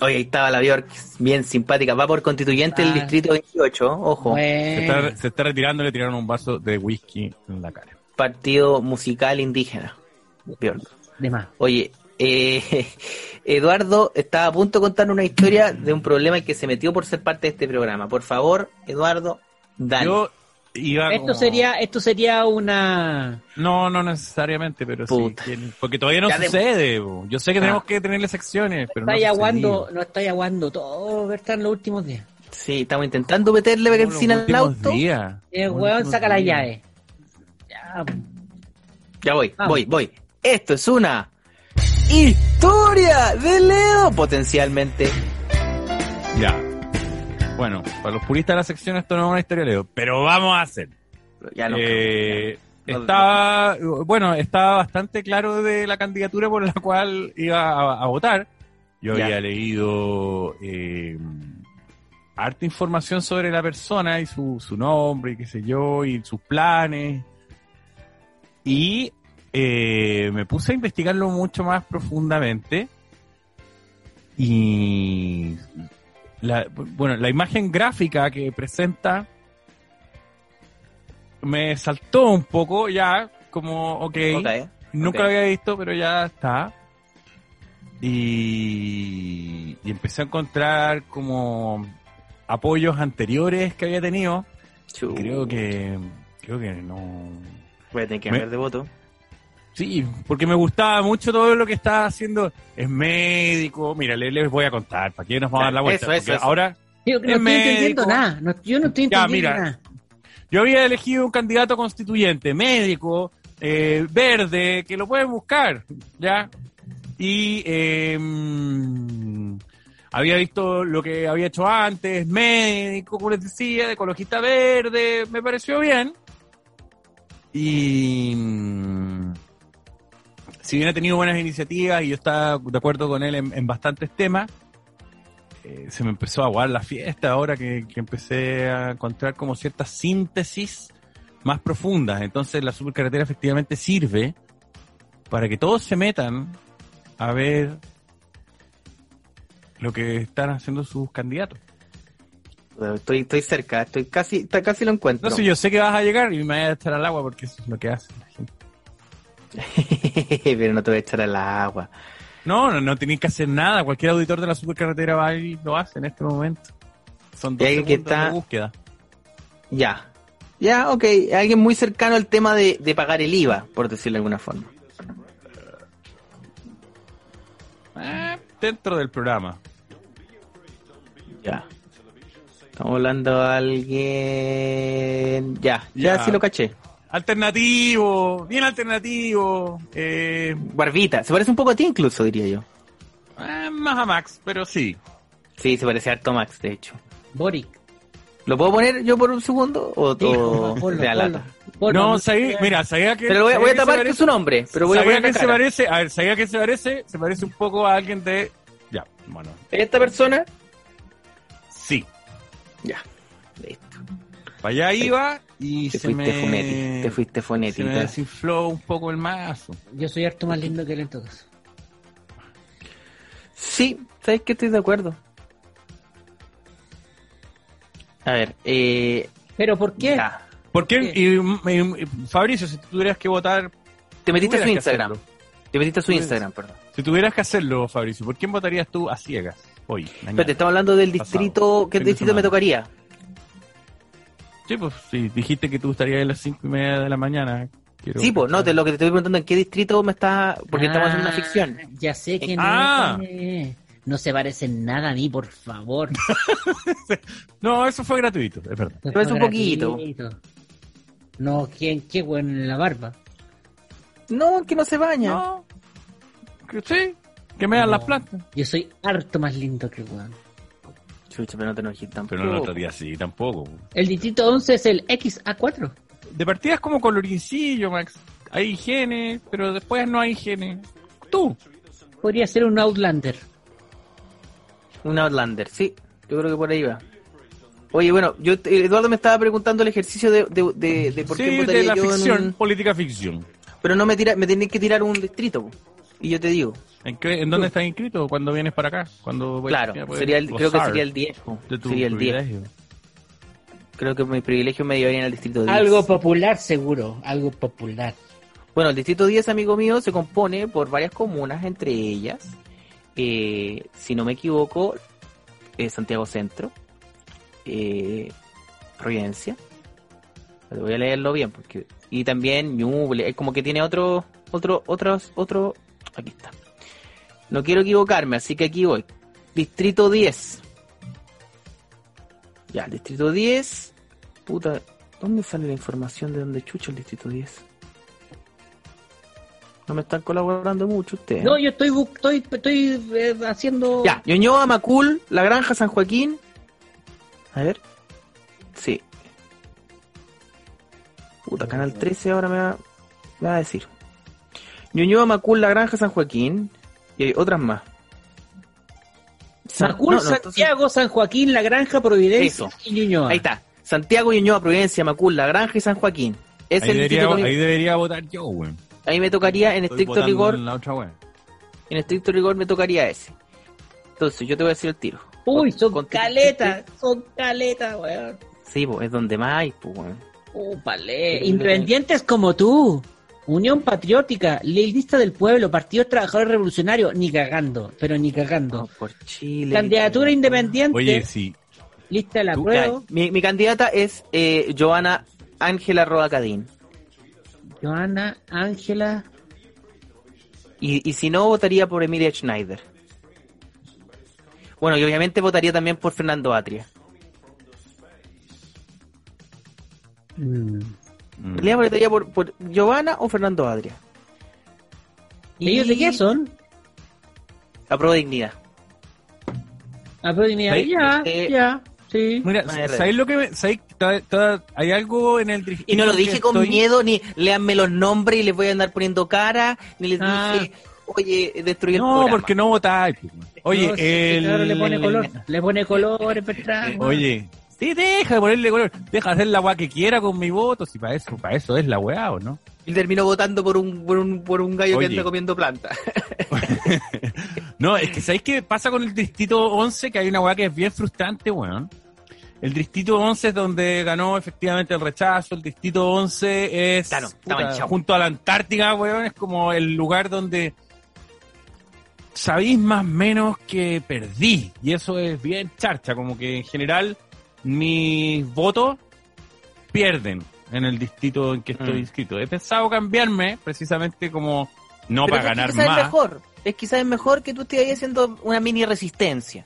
Oye, ahí estaba la Bjork, bien simpática. Va por constituyente del Ah. distrito 28, ojo. Se está, se está retirando y le tiraron un vaso de whisky en la cara. Partido musical indígena. Bjork. de más. Oye, eh, [LAUGHS] Eduardo estaba a punto de contar una historia de un problema en que se metió por ser parte de este programa. Por favor, Eduardo, dale. Yo iba Esto como- sería, esto sería una. No, no necesariamente, pero sí. Puta. porque todavía no Ya sucede. Yo sé que Ah. tenemos que tenerle secciones, pero no estáis ha aguando, no estáis aguando todo, ¿verdad? En los últimos días. Sí, estamos intentando meterle benzina al auto. días. El Los weón saca la llave. Ya, Ya voy, Vamos. voy, voy. Esto es una historia de Leo, potencialmente. Ya. Bueno, para los puristas de la sección esto no es una historia de Leo, pero vamos a hacer. Ya no. Eh, no. estaba, bueno, estaba bastante claro de la candidatura por la cual iba a, a votar. Yo Ya. había leído eh, harta información sobre la persona y su, su nombre y qué sé yo, y sus planes. Y eh, me puse a investigarlo mucho más profundamente. Y la, bueno, la imagen gráfica que presenta me saltó un poco ya, como, ok, Ok. nunca ok. lo había visto, pero ya está. Y, y empecé a encontrar como apoyos anteriores que había tenido. Creo que, creo que no. Voy a tener que cambiar de voto. Sí, porque me gustaba mucho todo lo que estaba haciendo. Es médico. Mira, le- les, voy a contar. ¿Para qué nos vamos a dar la vuelta? Eso, eso, Porque eso. ahora Yo no Es estoy entendiendo médico. nada. No- yo no estoy Ya, entendiendo mira. nada. Yo había elegido un candidato constituyente, médico, eh, verde, que lo pueden buscar, ¿ya? Y eh, mm, había visto lo que había hecho antes, médico, como les decía, de ecologista verde, me pareció bien. Y si bien ha tenido buenas iniciativas y yo estaba de acuerdo con él en, en bastantes temas, eh, se me empezó a aguar la fiesta ahora que, que empecé a encontrar como ciertas síntesis más profundas. Entonces la supercarretera efectivamente sirve para que todos se metan a ver lo que están haciendo sus candidatos. Estoy, estoy cerca, estoy casi, está- casi lo encuentro. No sé, yo sé que vas a llegar y me voy a echar al agua porque eso es lo que hace la gente. [LAUGHS] [LAUGHS] Pero no te voy a echar al agua. No, no, no tenéis que hacer nada. Cualquier auditor de la supercarretera va y lo hace en este momento. Son dos que segundos está- de búsqueda. Ya. Ya, ok. Alguien muy cercano al tema de, de pagar el IVA, por decirlo de alguna forma. Eh, dentro del programa. Ya. Estamos hablando de alguien. Ya, ya, Ya. sí lo caché. Alternativo, bien alternativo. Eh, Barbita. Se parece un poco a ti incluso, diría yo. eh, más a Max, pero sí. Sí, se parece harto a Max, de hecho. Boric. ¿Lo puedo poner yo por un segundo? ¿O Sí, o- ponlo, de la ponlo, lata? ponlo. no, sabía- mira, sabía que. Pero voy, a- voy a que tapar parece- su nombre, pero voy a sabía poner que se parece, a ver, sabía que se parece, se parece un poco a alguien de. Ya, bueno, ¿Esta persona? sí. Ya. Listo. Para allá iba y Te se fuiste me. Te fuiste se me desinfló un poco el mazo. Yo soy harto más lindo que él en todo caso. Sí, sabes que estoy de acuerdo. A ver, eh. ¿Pero por qué? ya. ¿Por qué? Y, y- y- Fabricio, si tú tuvieras que votar. Te metiste a su Instagram. Te metiste a su Instagram, perdón. Si tuvieras que hacerlo, Fabricio, ¿por quién votarías tú a ciegas hoy? mañana? Espérate, estamos hablando del Pasado. distrito. ¿Qué distrito me tocaría? Sí, pues sí, dijiste que tú estarías a las cinco y media de la mañana. Quiero Sí, pues, no, te, lo que te estoy preguntando en qué distrito me está. Porque estamos haciendo una Ah, ficción. Ya sé que no. Ah. eh, No se parece en nada a mí, por favor. [LAUGHS] No, eso fue gratuito, es verdad. Parece fue un poquito. No, ¿quién? ¿Qué bueno en la barba? No, que no se baña. No, que sí, que me dan No. las plantas. Yo soy harto más lindo que weón. Chucha, pero no te enojes tampoco. Pero no lo estaría así tampoco. El distrito 11 es el XA4. De partida es como colorincillo, Max. Hay higiene, pero después no hay higiene. Tú. Podría ser un Outlander. Un Outlander, sí. Yo creo que por ahí va. Oye, bueno, yo Eduardo me estaba preguntando el ejercicio de, de, de, de por qué Sí, votaría de la yo en ficción, un- política ficción. Pero no me tira, me tenés que tirar un distrito. Y yo te digo. ¿En, qué, ¿En dónde estás inscrito? ¿Cuando vienes para acá? Cuando Claro, ya puedes sería el, creo que sería el 10. po. de tu Sería el 10. privilegio. Creo que mi privilegio me llevaría en el distrito 10. Algo popular, seguro. Algo popular. Bueno, el distrito 10, amigo mío, se compone por varias comunas, entre ellas, eh, si no me equivoco, eh, Santiago Centro, eh, Providencia. Pero voy a leerlo bien, porque y también Ñuble, es como que tiene otro, otro, otros, otro, aquí está. No quiero equivocarme, así que aquí voy. Distrito 10. Ya, el distrito 10. Puta, ¿dónde sale la información de dónde chucha el distrito 10? No me están colaborando mucho ustedes. No, yo estoy, estoy, estoy eh, haciendo. Ya, Ñuñoa, Macul, La Granja, San Joaquín. A ver. Sí. Puta, Canal 13 ahora me va, me va a decir. Ñuñoa, Macul, La Granja, San Joaquín. Y hay otras más. Macul, no, no, entonces- Santiago, San Joaquín, La Granja, Providencia Eso. y Ñuñoa. Ahí está. Santiago, Ñuñoa, Providencia, Macul, La Granja y San Joaquín. Es Ahí el debería, ahí votar yo, weón. ahí me tocaría, en Estoy estricto rigor, en la otra weón. en estricto rigor me tocaría ese. Entonces, yo te voy a decir el tiro. Uy, son con- caletas, son caletas, weón. Sí, pues, es donde más hay, pues, weón. Úpale. Independientes como tú. Unión Patriótica, lista del pueblo, Partido Trabajador Revolucionario, ni cagando, pero ni cagando. Por Chile. Candidatura independiente, Oye, sí. lista de la prueba. Mi, mi candidata es eh, Joana Ángela Rodacadín. Joana, Ángela, Y, y si no, votaría por Emilia Schneider. Bueno, y obviamente votaría también por Fernando Atria. mm, Mm. ¿Realidad votaría por, por Giovanna o Fernando Atria? ¿ellos de qué son? Apruebo dignidad. Ah, pero mira, Sí, ya, eh, ya, sí. Mira. ¿sabéis lo que me, sabéis que toda- toda- hay algo en el Y no lo dije con estoy- miedo, ni léanme los nombres y les voy a andar poniendo cara, ni les Ah. dije, oye, destruí el No, programa. porque no votáis. pues. Oye, No, sí, el... claro, le pone color, le pone color. [LAUGHS] Oye, sí, deja de ponerle color. Deja de hacer la weá que quiera con mi voto. Si para eso, para eso es la weá, ¿o no? Y terminó votando por un, por un, por un gallo Oye. que anda comiendo planta. [LAUGHS] [LAUGHS] No, es que ¿sabéis qué pasa con el distrito 11? Que hay una weá que es bien frustrante, weón. El distrito 11 es donde ganó efectivamente el rechazo. El distrito 11 es puta, junto a la Antártica, weón. Es como el lugar donde sabéis más o menos que perdí. Y eso es bien charcha. Como que en general mis votos pierden en el distrito en que estoy Mm. inscrito. He pensado cambiarme precisamente como no Pero para ganar más. Es mejor, es quizás es mejor que tú estés ahí haciendo una mini resistencia.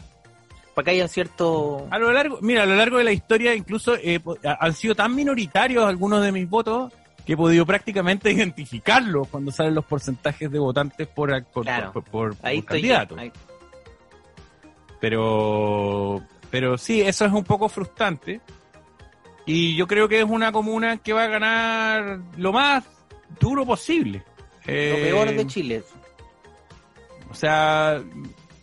Para que haya cierto... A lo largo, mira, a lo largo de la historia incluso eh, han sido tan minoritarios algunos de mis votos que he podido prácticamente [LAUGHS] identificarlos cuando salen los porcentajes de votantes por, por, Claro. por, por- por Ahí estoy candidato. ahí. Pero, pero sí, eso es un poco frustrante. Y yo creo que es una comuna que va a ganar lo más duro posible. Lo Eh, peor de Chile. O sea,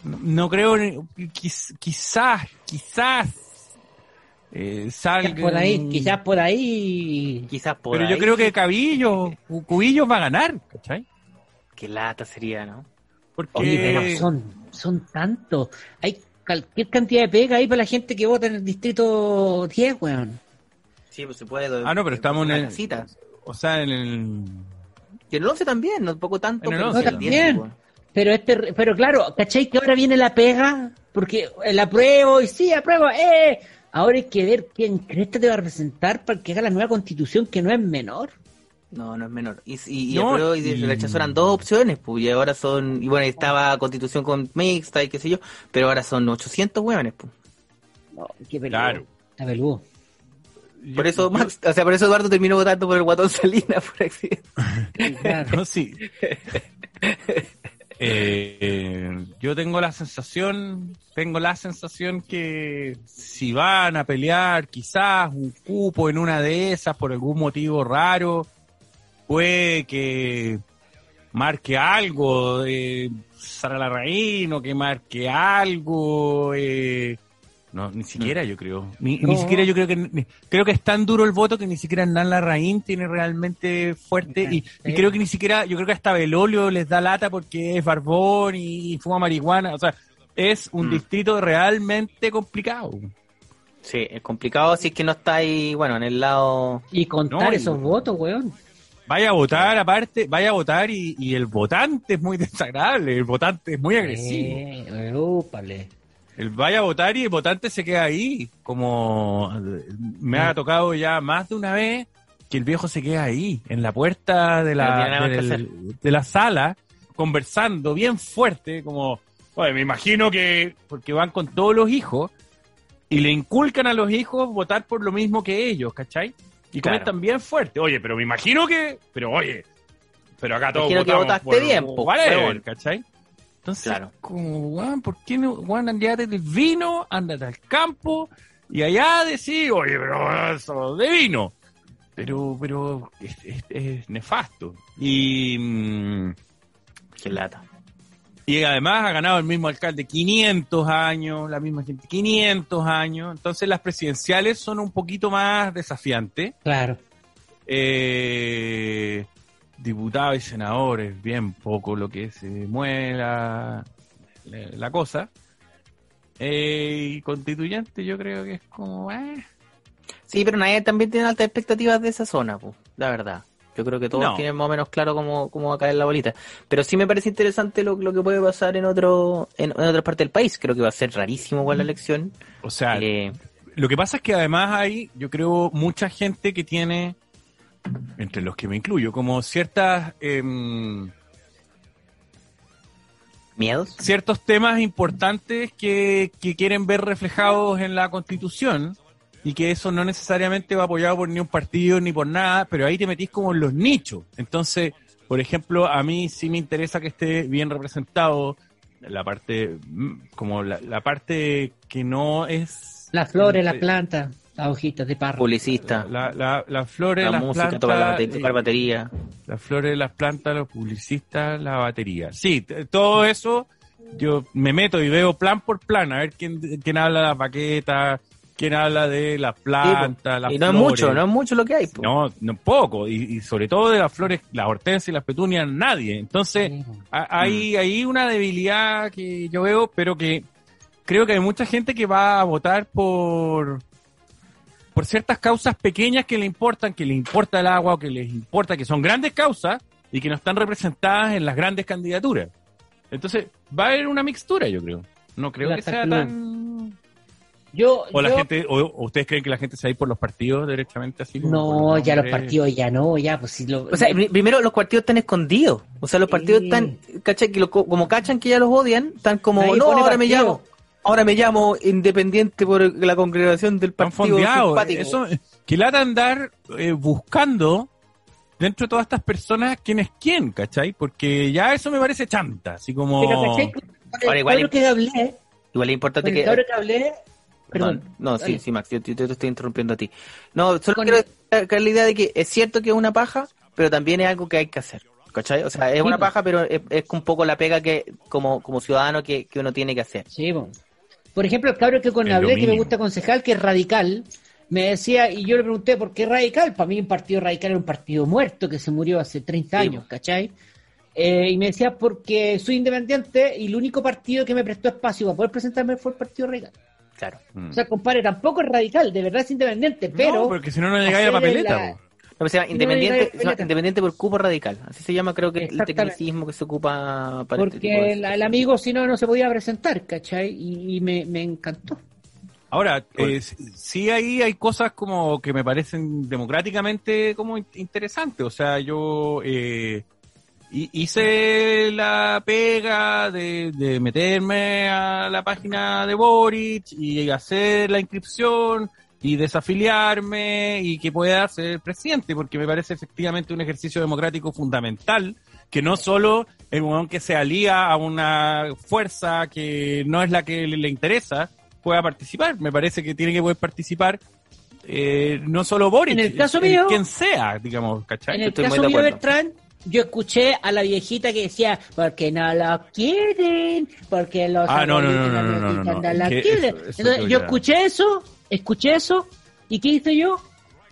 no, no creo, ni- quiz- quizás, quizás eh, salga. Quizás por ahí, quizás por ahí. Quizás por Pero yo creo que Cabillo, Cu- Cubillos va a ganar, ¿cachai? Qué lata sería, ¿no? Porque Oye, pero son, son tantos. Hay cualquier cantidad de pega ahí para la gente que vota en el distrito 10, weón. Sí, pues se puede. Ah, no, pero estamos en el- casita. o sea, en el Y en el 11 también, no poco tanto. En el pero 11 sí, también. 10, pues. Pero este, pero claro, ¿cachai? Que ahora viene la pega, porque el apruebo, y sí, apruebo, eh. Ahora hay que ver quién crees que te va a representar para que haga la nueva constitución, que no es menor. No, no es menor. Y, y, y No, apruebo y y- el rechazo eran dos opciones, pues, y ahora son, y bueno, estaba constitución con mixta y qué sé yo, pero ahora son 800 hueones, pues. No, qué peludo. Claro. Está peludo. Por eso, Max, o sea, por eso Eduardo terminó votando por el guatón Salinas, por accidente. [LAUGHS] Claro. No, sí. [LAUGHS] Eh, yo tengo la sensación, tengo la sensación que si van a pelear quizás un cupo en una de esas por algún motivo raro, puede que marque algo de Sara Larraín o que marque algo eh, no ni siquiera yo creo. Ni, ni siquiera yo creo que ni- creo que es tan duro el voto que ni siquiera Hernán Larraín tiene realmente fuerte y, creo que ni siquiera yo creo que hasta Belolio les da lata porque es barbón y, fuma marihuana. O sea es un Mm. distrito realmente complicado. Sí, es complicado si es que no está ahí, bueno, en el lado... Y contar No, y- esos votos, weón. Vaya a votar aparte vaya a votar y, y el votante es muy [LAUGHS] desagradable el votante es muy agresivo Eh, úpale. El vaya a votar y el votante se queda ahí. Como me ha tocado ya más de una vez que el viejo se queda ahí, en la puerta de la, del- de la sala, conversando bien fuerte, como, oye, me imagino que, porque van con todos los hijos, y le inculcan a los hijos votar por lo mismo que ellos, ¿cachai? Y Claro. comentan bien fuerte, oye, pero me imagino que, pero oye, Pero acá todos Imagino que votamos votaste por bien, po, whatever, huevón. ¿cachai? Entonces, Claro. como, weón, ¿por qué no, weón, andate del vino, ándate al campo y allá decir, oye, pero eso de vino? Pero, pero es, es- es nefasto. Y, mm, Qué lata. Y además ha ganado el mismo alcalde 500 años, la misma gente 500 años. Entonces las presidenciales son un poquito más desafiantes. Claro. Eh, diputados y senadores, bien poco lo que se mueve la, la- la cosa. Eh, y constituyente yo creo que es como... eh. Sí, pero nadie también tiene altas expectativas de esa zona, pues, la verdad. Yo creo que todos No. tienen más o menos claro cómo, cómo va a caer la bolita. Pero sí me parece interesante lo, lo que puede pasar en otro en, en otra parte del país. Creo que va a ser rarísimo igual la elección. O sea, Eh, lo que pasa es que además hay, yo creo, mucha gente que tiene, entre los que me incluyo, como ciertas... em, ¿Miedos? ciertos temas importantes que, que quieren ver reflejados en la constitución y que eso no necesariamente va apoyado por ni un partido ni por nada, pero ahí te metís como en los nichos. Entonces, por ejemplo, a mí sí me interesa que esté bien representado la parte, mm, como la, la parte que no es... Las flores, no las sé, plantas, las hojitas de parra. Publicista. La, la, las flores, La las música, plantas, tocar, eh, batería. las flores, las plantas, los publicistas, la batería. Sí, todo eso yo me meto y veo plan por plan, a ver quién, quién habla de las baquetas, quién habla de las plantas, las Y no es mucho, no es mucho lo que hay. po. No, no poco, y, y sobre todo de las flores, las hortensias y las petunias, nadie. Entonces, Sí. a- hay, hay una debilidad que yo veo, pero que creo que hay mucha gente que va a votar por por ciertas causas pequeñas que le importan, que le importa el agua o que les importa, que son grandes causas y que no están representadas en las grandes candidaturas. Entonces, va a haber una mixtura, yo creo. No creo La que sea tan... Yo, O la yo- gente, o, o ustedes creen que la gente se va a ir por los partidos directamente así como No, ya los partidos ya no, ya, pues si lo... O sea, pri- primero los partidos están escondidos. O sea, los partidos Sí. están, ¿cachai? Que lo- como cachan que ya los odian, están como, Nadie no, ahora me partido. llamo, ahora me llamo independiente por la congregación del Están partido simpático. Eso, que lata andar eh, buscando dentro de todas estas personas quién es quién, ¿cachai? Porque ya eso me parece chanta, así como... Pero, Ahora, igual cabro que hablé, Igual es importante que... que hablé, perdón, no, no, sí, sí, Max, yo, yo te estoy interrumpiendo a ti. No, solo Con- quiero destacar la idea de que es cierto que es una paja, pero también es algo que hay que hacer. ¿Cachai? O sea, es Sí, una paja, pero es, es un poco la pega que como, como ciudadano que, que uno tiene que hacer. Sí, po. Por ejemplo, el cabro que con hablé, que me gusta concejal, que es radical, me decía, y yo le pregunté, ¿por qué radical? Para mí un partido radical era un partido muerto que se murió hace 30 Sí, años, ¿cachai? Eh, y me decía, porque soy independiente y el único partido que me prestó espacio para poder presentarme fue el partido radical. Claro. Mm. O sea, compadre, tampoco es radical, de verdad es independiente, pero... no, porque si no, no llegáis a la papeleta. la-. No, pero se llama independiente, no, se llama independiente por cupo radical. Así se llama, creo que el tecnicismo que se ocupa para este tipo Porque de el, el amigo si no, no se podía presentar, ¿cachai? Y, y me, me encantó. Ahora, eh, sí ahí hay cosas como que me parecen democráticamente como in- interesantes. O sea, yo eh, hice la pega de, de meterme a la página de Boric y hacer la inscripción y desafiliarme y que pueda ser presidente, porque me parece efectivamente un ejercicio democrático fundamental, que no solo el momento que se alía a una fuerza que no es la que le, le interesa, pueda participar. Me parece que tiene que poder participar eh, no solo Boris, En el caso mío- quien sea, digamos, ¿cachai? En el Estoy caso de mío. Bertrand, yo escuché a la viejita que decía, porque no lo quieren, porque los Ah, no, no, no, no, no, no, la que quieren. eso- eso Entonces, yo escuché eso, escuché eso, ¿y qué hice yo?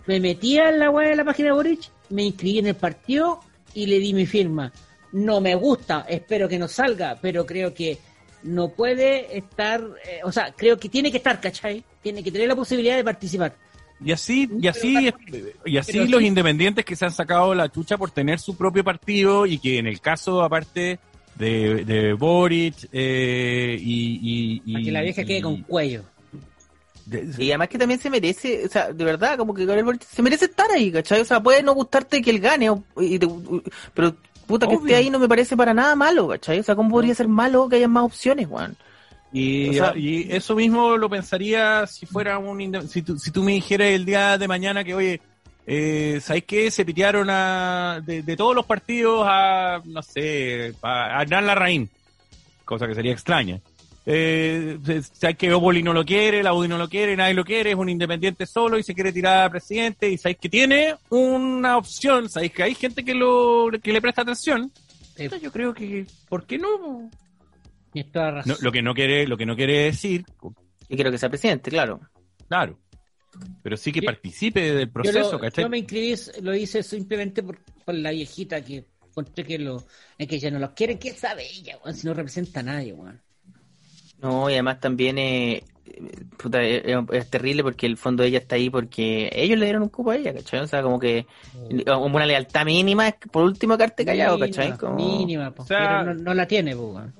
Me metí en la web de la página de Boric, me inscribí en el partido y le di mi firma. No me gusta, espero que no salga, pero creo que no puede estar, eh, o sea, creo que tiene que estar, ¿cachai? Tiene que tener la posibilidad de participar. Y así, y así, y así los independientes que se han sacado la chucha por tener su propio partido y que en el caso, aparte de, de Boric eh, y, y, y- Para que la vieja quede con cuello. de- Y además que también se merece, o sea, de verdad, como que Gabriel Boric se merece estar ahí, ¿cachai? O sea, puede no gustarte que él gane, o- y te- pero puta que Obvio. esté ahí no me parece para nada malo, ¿cachai? O sea, ¿cómo podría ser malo que haya más opciones, Juan? Y, O sea- y eso mismo lo pensaría si fuera un si tú, si tú me dijeras el día de mañana que oye eh, ¿sabéis qué? Se pitearon a, de, de todos los partidos a, no sé, a, Hernán Larraín, cosa que sería extraña. Eh, sabéis que Opoli no lo quiere, la UDI no lo quiere, nadie lo quiere, es un independiente solo y se quiere tirar a presidente y sabéis que tiene una opción, sabéis que hay gente que lo que le presta atención. Eh, Yo creo que, ¿por qué no? Tienes toda razón. No, lo que no quiere, lo que no quiere decir, Y quiero que sea presidente, claro. claro, pero sí que Yo- participe del Yo, proceso, lo- ¿cachai? yo me inscribí, lo hice simplemente por, por la viejita que encontré que lo, es que ella no los quiere, ¿qué sabe ella, weón? Si no representa a nadie, weón. No, y además también eh, eh, puta, es, es terrible porque el fondo de ella está ahí porque ellos le dieron un cupo a ella, ¿cachai? O sea, como que como una lealtad mínima es que por último quedarte callado, ¿cachai? Mínima, Como- mínima, po, O sea- pero no, no la tiene, weón.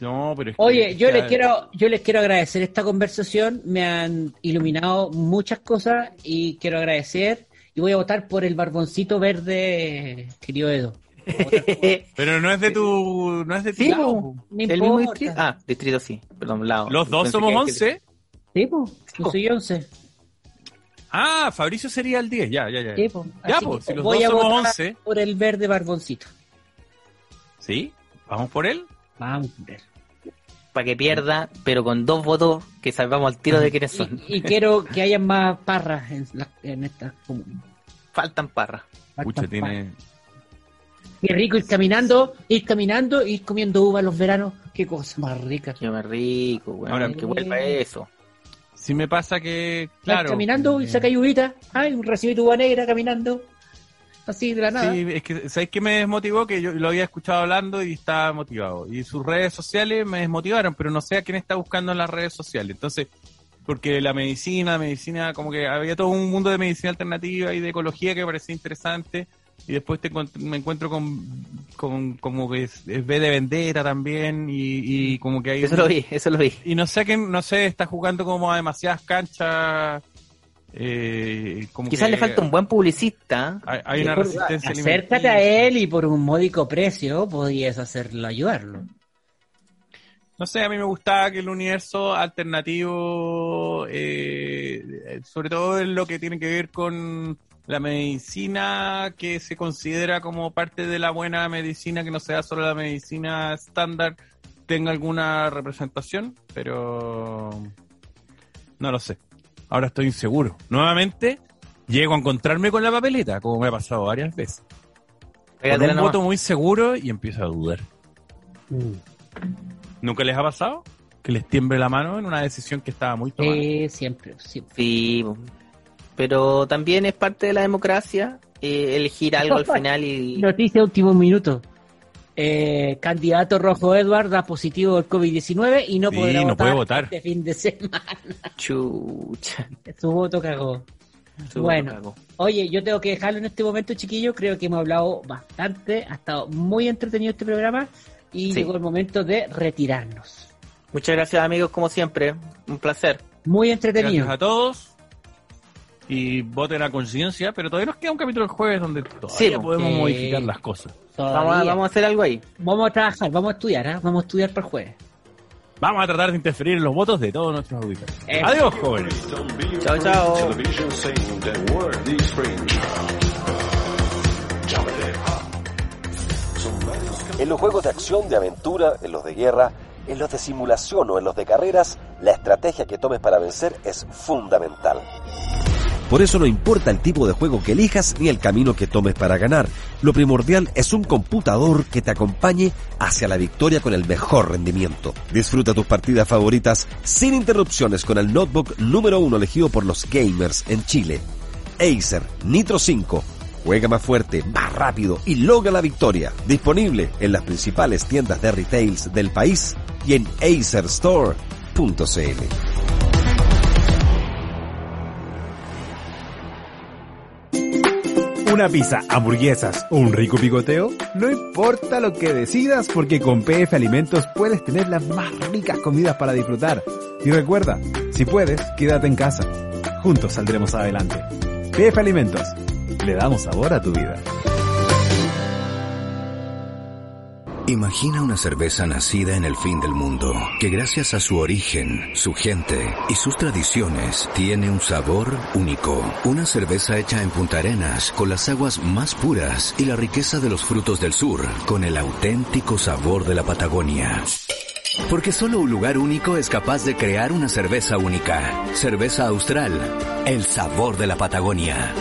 No, pero es que Oye, yo les quiero, yo les quiero agradecer esta conversación, me han iluminado muchas cosas y quiero agradecer y voy a votar por el barboncito verde, querido Edo. [LAUGHS] Pero no es de tu, no es de tu Sí, lado, el mismo distrito. Ah, distrito sí, perdón, lado. Los dos Pensé somos que- 11. Sí, po, yo soy 11. Ah, Fabricio sería el 10, ya, ya, ya. Sí, po. Ya, pues, si los voy dos a somos votar 11, por el verde barboncito. ¿sí? ¿Vamos por él? Vamos a ver. Para que pierda, pero con dos votos que salvamos al tiro de quiénes son. Y, y quiero que haya más parras en, la, en esta comuna. Faltan parras. Pucha, tiene... Qué rico ir caminando, ir caminando, ir comiendo uva en los veranos. Qué cosa más rica. Qué más rico, weón. Ahora- que vuelva eso. Sí me pasa que, Vas claro... caminando y eh, saca uvita. Ay, un recibito de uva negra caminando. Así de la nada. Sí, es que, ¿sabes qué me desmotivó? Que yo lo había escuchado hablando y estaba motivado. Y sus redes sociales me desmotivaron, pero no sé a quién está buscando en las redes sociales. Entonces, porque la medicina, medicina, como que había todo un mundo de medicina alternativa y de ecología que me parecía interesante. Y después te encont- me encuentro con, con como que es, es B de Vendetta también y, y como que hay... Eso lo vi, eso lo vi. Y no sé a quién, no sé, está jugando como a demasiadas canchas. Eh, como Quizás que le falta un buen publicista. Hay, hay una Por- resistencia Acércate a él y por un módico precio podías hacerlo, ayudarlo. No sé, a mí me gustaba que el universo alternativo, eh, sobre todo en lo que tiene que ver con la medicina, que se considera como parte de la buena medicina, que no sea solo la medicina estándar, tenga alguna representación, pero no lo sé. Ahora estoy inseguro. Nuevamente, llego a encontrarme con la papeleta, como me ha pasado varias veces. Con un voto muy seguro y empiezo a dudar. ¿Nunca les ha pasado? Que les tiemble la mano en una decisión que estaba muy tomada. Sí, siempre, siempre. Sí, po. pero también es parte de la democracia eh, elegir algo al final y... Noticia último minuto. Eh, candidato Rojo Edward da positivo al COVID-19 y no Sí, podrá no votar, puede votar. este fin de semana. [LAUGHS] Chucha. Su voto cagó. su Bueno. Oye, yo tengo que dejarlo en este momento, chiquillos. Creo que hemos hablado bastante. Ha estado muy entretenido este programa. Y Sí. llegó el momento de retirarnos. Muchas gracias amigos, como siempre. Un placer. Muy entretenido. Gracias a todos. Y voten a conciencia, pero todavía nos queda un capítulo el jueves donde todavía Sí, podemos modificar las cosas. Vamos a, vamos a hacer algo ahí. Vamos a trabajar, vamos a estudiar, ¿ah? vamos a estudiar para el jueves. Vamos a tratar de interferir en los votos de todos nuestros auditores. Eso. Adiós, jóvenes. Chao, chao. En los juegos de acción, de aventura, en los de guerra, en los de simulación o en los de carreras, la estrategia que tomes para vencer es fundamental. Por eso no importa el tipo de juego que elijas ni el camino que tomes para ganar. Lo primordial es un computador que te acompañe hacia la victoria con el mejor rendimiento. Disfruta tus partidas favoritas sin interrupciones con el notebook número uno elegido por los gamers en Chile. Acer Nitro 5. Juega más fuerte, más rápido y logra la victoria. Disponible en las principales tiendas de retails del país y en acerstore.cl. Una pizza, hamburguesas o un rico picoteo? No importa lo que decidas porque con PF Alimentos puedes tener las más ricas comidas para disfrutar. Y recuerda, si puedes, quédate en casa. Juntos saldremos adelante. PF Alimentos. Le damos sabor a tu vida. Imagina una cerveza nacida en el fin del mundo, que gracias a su origen, su gente y sus tradiciones tiene un sabor único. Una cerveza hecha en Punta Arenas con las aguas más puras y la riqueza de los frutos del sur, con el auténtico sabor de la Patagonia. Porque solo un lugar único es capaz de crear una cerveza única. Cerveza Austral, el sabor de la Patagonia.